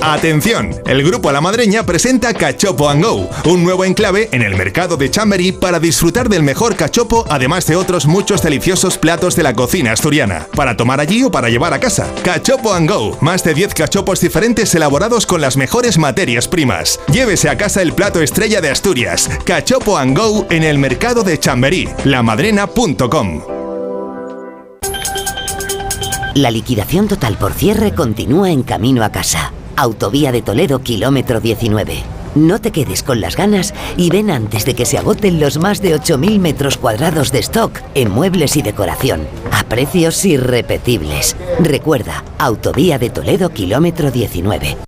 Atención, el grupo La Madreña presenta Cachopo and Go, un nuevo enclave en el mercado de Chamberí para disfrutar del mejor cachopo, además de otros muchos deliciosos platos de la cocina asturiana, para tomar allí o para llevar a casa. Cachopo and Go, más de 10 cachopos diferentes elaborados con las mejores materias primas. Llévese a casa el plato estrella de Asturias, Cachopo and Go en el mercado de Chamberí, lamadrena.com. La liquidación total por cierre continúa en camino a casa. Autovía de Toledo, kilómetro 19. No te quedes con las ganas y ven antes de que se agoten los más de 8.000 metros cuadrados de stock en muebles y decoración, a precios irrepetibles. Recuerda, Autovía de Toledo, kilómetro 19.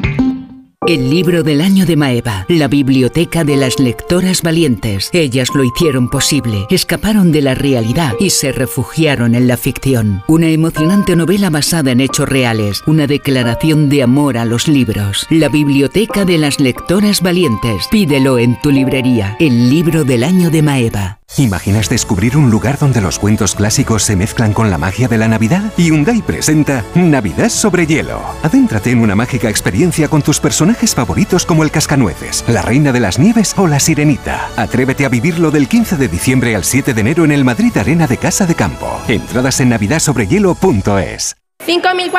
El libro del año de Maeva, la biblioteca de las lectoras valientes. Ellas lo hicieron posible, escaparon de la realidad y se refugiaron en la ficción. Una emocionante novela basada en hechos reales, una declaración de amor a los libros. La biblioteca de las lectoras valientes. Pídelo en tu librería. El libro del año de Maeva. ¿Imaginas descubrir un lugar donde los cuentos clásicos se mezclan con la magia de la Navidad? Hyundai presenta Navidad sobre hielo. Adéntrate en una mágica experiencia con tus personajes favoritos como el Cascanueces, la Reina de las Nieves o la Sirenita. Atrévete a vivirlo del 15 de diciembre al 7 de enero en el Madrid Arena de Casa de Campo. Entradas en navidadsobrehielo.es. 5.490. ¡4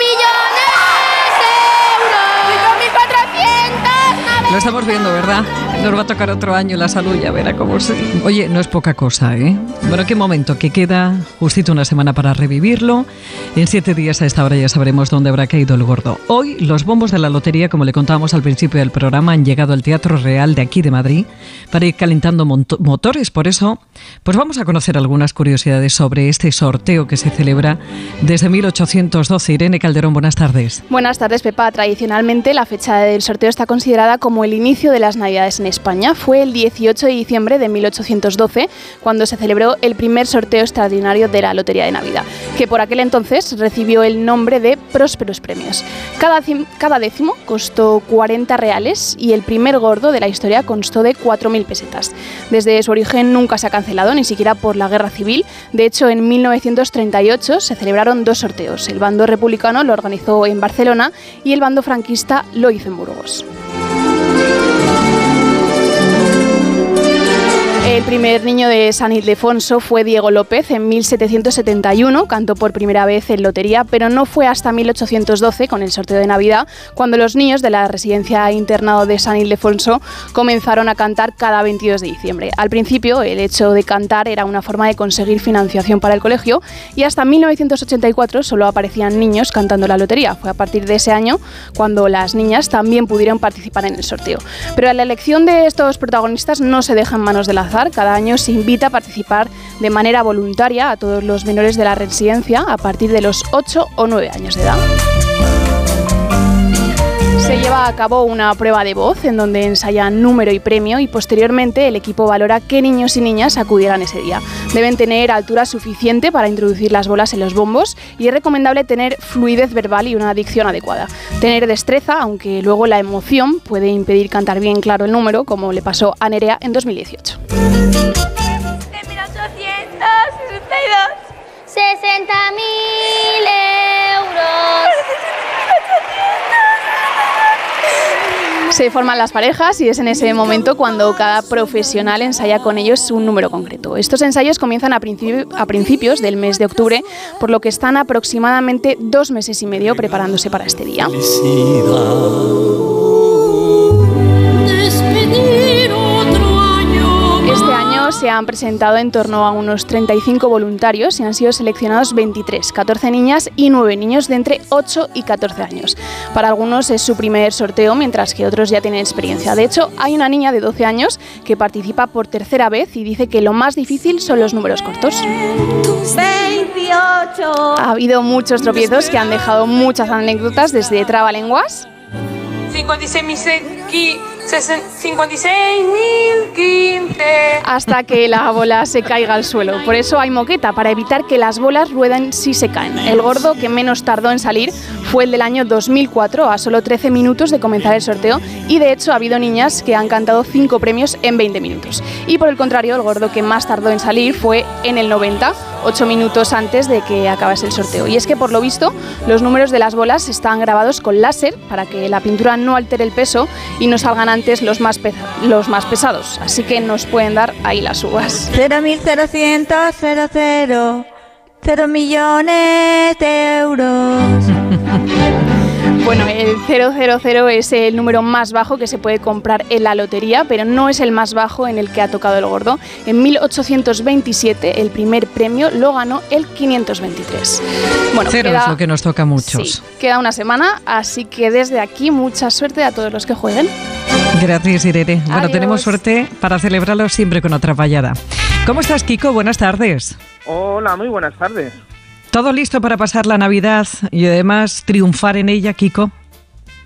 millones de euros! ¡5.490! Lo estamos viendo, ¿verdad? Nos va a tocar otro año la salud, ya verá cómo se... Oye, no es poca cosa, ¿eh? Bueno, qué momento, que queda justito una semana para revivirlo. En siete días a esta hora ya sabremos dónde habrá caído el gordo. Hoy los bombos de la lotería, como le contábamos al principio del programa, han llegado al Teatro Real de aquí de Madrid para ir calentando motores. Por eso, pues vamos a conocer algunas curiosidades sobre este sorteo que se celebra desde 1812. Irene Calderón, buenas tardes. Buenas tardes, Pepa. Tradicionalmente, la fecha del sorteo está considerada como el inicio de las Navidades en España. Fue el 18 de diciembre de 1812 cuando se celebró el primer sorteo extraordinario de la Lotería de Navidad, que por aquel entonces recibió el nombre de Prósperos Premios. Cada, cada décimo costó 40 reales y el primer gordo de la historia constó de 4.000 pesetas. Desde su origen nunca se ha cancelado, ni siquiera por la guerra civil. De hecho, en 1938 se celebraron dos sorteos. El bando republicano lo organizó en Barcelona y el bando franquista lo hizo en Burgos. El primer niño de San Ildefonso fue Diego López en 1771, cantó por primera vez en lotería, pero no fue hasta 1812, con el sorteo de Navidad, cuando los niños de la residencia internado de San Ildefonso comenzaron a cantar cada 22 de diciembre. Al principio, el hecho de cantar era una forma de conseguir financiación para el colegio y hasta 1984 solo aparecían niños cantando la lotería. Fue a partir de ese año cuando las niñas también pudieron participar en el sorteo. Pero la elección de estos protagonistas no se deja en manos del azar. Cada año se invita a participar de manera voluntaria a todos los menores de la residencia a partir de los 8 o 9 años de edad. Se lleva a cabo una prueba de voz en donde ensayan número y premio y posteriormente el equipo valora qué niños y niñas acudirán ese día. Deben tener altura suficiente para introducir las bolas en los bombos y es recomendable tener fluidez verbal y una dicción adecuada. Tener destreza, aunque luego la emoción puede impedir cantar bien claro el número, como le pasó a Nerea en 2018. 60.000 euros. Se forman las parejas y es en ese momento cuando cada profesional ensaya con ellos un número concreto. Estos ensayos comienzan a, principi- a principios del mes de octubre, por lo que están aproximadamente dos meses y medio preparándose para este día. Año. Año se han presentado en torno a unos 35 voluntarios y han sido seleccionados 23, 14 niñas y 9 niños de entre 8 y 14 años. Para algunos es su primer sorteo, mientras que otros ya tienen experiencia. De hecho, hay una niña de 12 años que participa por tercera vez y dice que lo más difícil son los números cortos. 28. Ha habido muchos tropiezos que han dejado muchas anécdotas desde trabalenguas 56.015 hasta que la bola se caiga al suelo. Por eso hay moqueta, para evitar que las bolas rueden si se caen. El gordo que menos tardó en salir fue el del año 2004, a solo 13 minutos de comenzar el sorteo, y de hecho ha habido niñas que han cantado 5 premios en 20 minutos. Y por el contrario, el gordo que más tardó en salir fue en el 90, 8 minutos antes de que acabase el sorteo. Y es que por lo visto, los números de las bolas están grabados con láser para que la pintura no altere el peso y no salgan antes los más, pesa- los más pesados. Así que nos pueden dar ahí las uvas. 0.0100, 00, 0 millones de euros. Bueno, el 000 es el número más bajo que se puede comprar en la lotería, pero no es el más bajo en el que ha tocado el gordo. En 1827 el primer premio lo ganó el 523. Bueno, Cero queda, es lo que nos toca a muchos. sí, queda una semana, así que desde aquí mucha suerte a todos los que jueguen. Gracias, Irene. Bueno, Adiós. tenemos suerte para celebrarlo siempre con otra payada. ¿Cómo estás, Kiko? Buenas tardes. Hola, muy buenas tardes. ¿Todo listo para pasar la Navidad y además triunfar en ella, Kiko?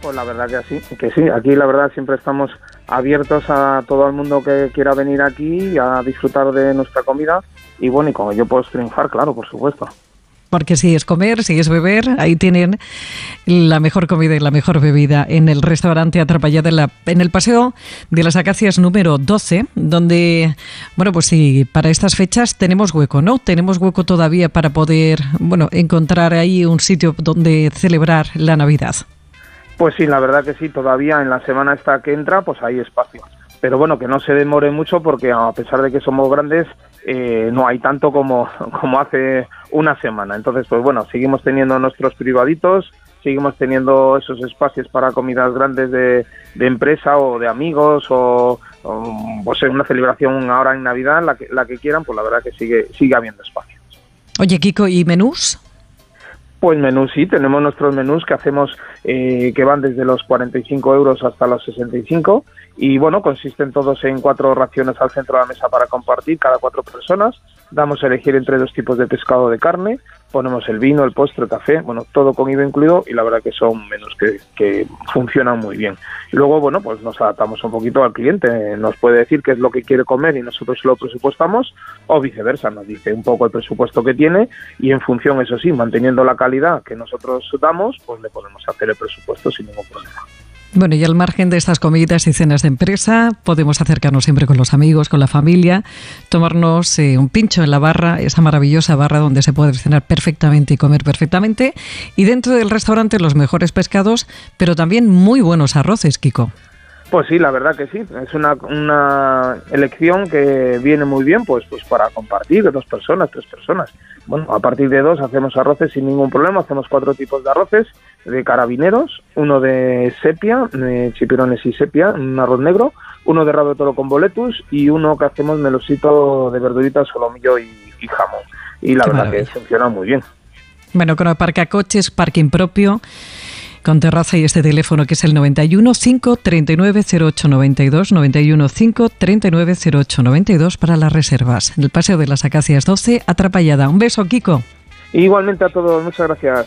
Pues la verdad que sí, que sí. Aquí la verdad siempre estamos abiertos a todo el mundo que quiera venir aquí a disfrutar de nuestra comida y bueno, y como yo puedo triunfar, claro, por supuesto. Porque si es comer, si es beber, ahí tienen la mejor comida y la mejor bebida en el restaurante Atrapallada en, el Paseo de las Acacias número 12, donde, bueno, pues sí, para estas fechas tenemos hueco, ¿no? Tenemos hueco todavía para poder, bueno, encontrar ahí un sitio donde celebrar la Navidad. Pues sí, la verdad que sí, todavía en la semana esta que entra, pues hay espacio. Pero bueno, que no se demore mucho porque a pesar de que somos grandes, eh, no hay tanto como, como hace una semana. Entonces, pues bueno, seguimos teniendo nuestros privaditos, seguimos teniendo esos espacios para comidas grandes de, de empresa o de amigos o, o, pues una celebración ahora en Navidad, la que, la que quieran, pues la verdad que sigue, sigue habiendo espacio. Oye, Kiko, ¿y menús? Pues menús sí, tenemos nuestros menús que hacemos eh, que van desde los 45 euros hasta los 65 y bueno, consisten todos en cuatro raciones al centro de la mesa para compartir cada cuatro personas. Damos a elegir entre dos tipos de pescado de carne, ponemos el vino, el postre, el café, bueno, todo con IVA incluido y la verdad que son menús que, que funcionan muy bien. Y luego, bueno, pues nos adaptamos un poquito al cliente, nos puede decir qué es lo que quiere comer y nosotros lo presupuestamos o viceversa, nos dice un poco el presupuesto que tiene y en función, eso sí, manteniendo la calidad que nosotros damos, pues le podemos hacer el presupuesto sin ningún problema. Bueno, y al margen de estas comidas y cenas de empresa, podemos acercarnos siempre con los amigos, con la familia, tomarnos eh, un pincho en la barra, esa maravillosa barra donde se puede cenar perfectamente y comer perfectamente. Y dentro del restaurante los mejores pescados, pero también muy buenos arroces, Kiko. Pues sí, la verdad que sí. Es una, una elección que viene muy bien pues, pues para compartir de dos personas, tres personas. Bueno, a partir de dos hacemos arroces sin ningún problema. Hacemos cuatro tipos de arroces de carabineros, uno de sepia, de chipirones y sepia, un arroz negro, uno de rabo de toro con boletus y uno que hacemos melosito de verduritas, solomillo y, y jamón. Y la Qué verdad maravilla. que funciona muy bien. Bueno, con aparcacoches, parking propio, con terraza y este teléfono que es el 91 539 0892, 91 539 0892 para las reservas. En el Paseo de las Acacias 12, Atrapallada. Un beso, Kiko. Igualmente a todos, muchas gracias.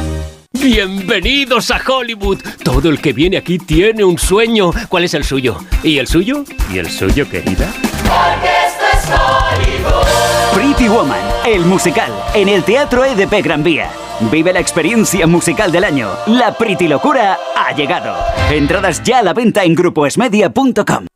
Bienvenidos a Hollywood. Todo el que viene aquí tiene un sueño. ¿Cuál es el suyo? ¿Y el suyo? ¿Y el suyo, querida? Porque esto es Hollywood. Pretty Woman, el musical, en el Teatro EDP Gran Vía. Vive la experiencia musical del año. La Pretty Locura ha llegado. Entradas ya a la venta en gruposmedia.com.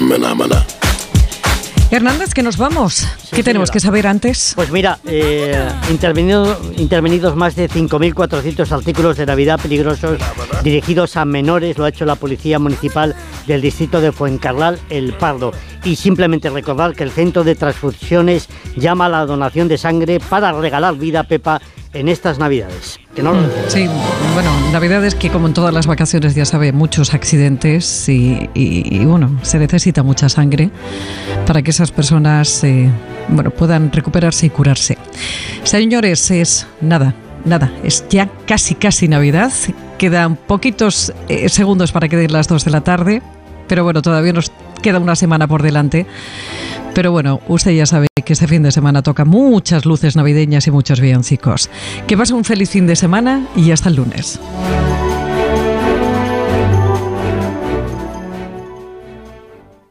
Maná, maná. Hernández, que nos vamos. ¿Qué tenemos que saber antes? Pues mira, eh, intervenido, intervenidos más de 5.400 artículos de Navidad peligrosos dirigidos a menores, lo ha hecho la Policía Municipal del Distrito de Fuencarral, El Pardo. Y simplemente recordar que el Centro de Transfusiones llama a la donación de sangre para regalar vida, Pepa, en estas Navidades. Que no lo Mm, Sí, bueno, Navidades que como en todas las vacaciones ya sabe, muchos accidentes y, y- y, bueno, se necesita mucha sangre para que esas personas eh, bueno, puedan recuperarse y curarse. Señores, es nada, nada, es ya casi casi Navidad. Quedan poquitos eh, segundos para que den las 2 de la tarde, pero bueno, todavía nos queda una semana por delante. Pero bueno, usted ya sabe que este fin de semana toca muchas luces navideñas y muchos villancicos. Que pase un feliz fin de semana y hasta el lunes.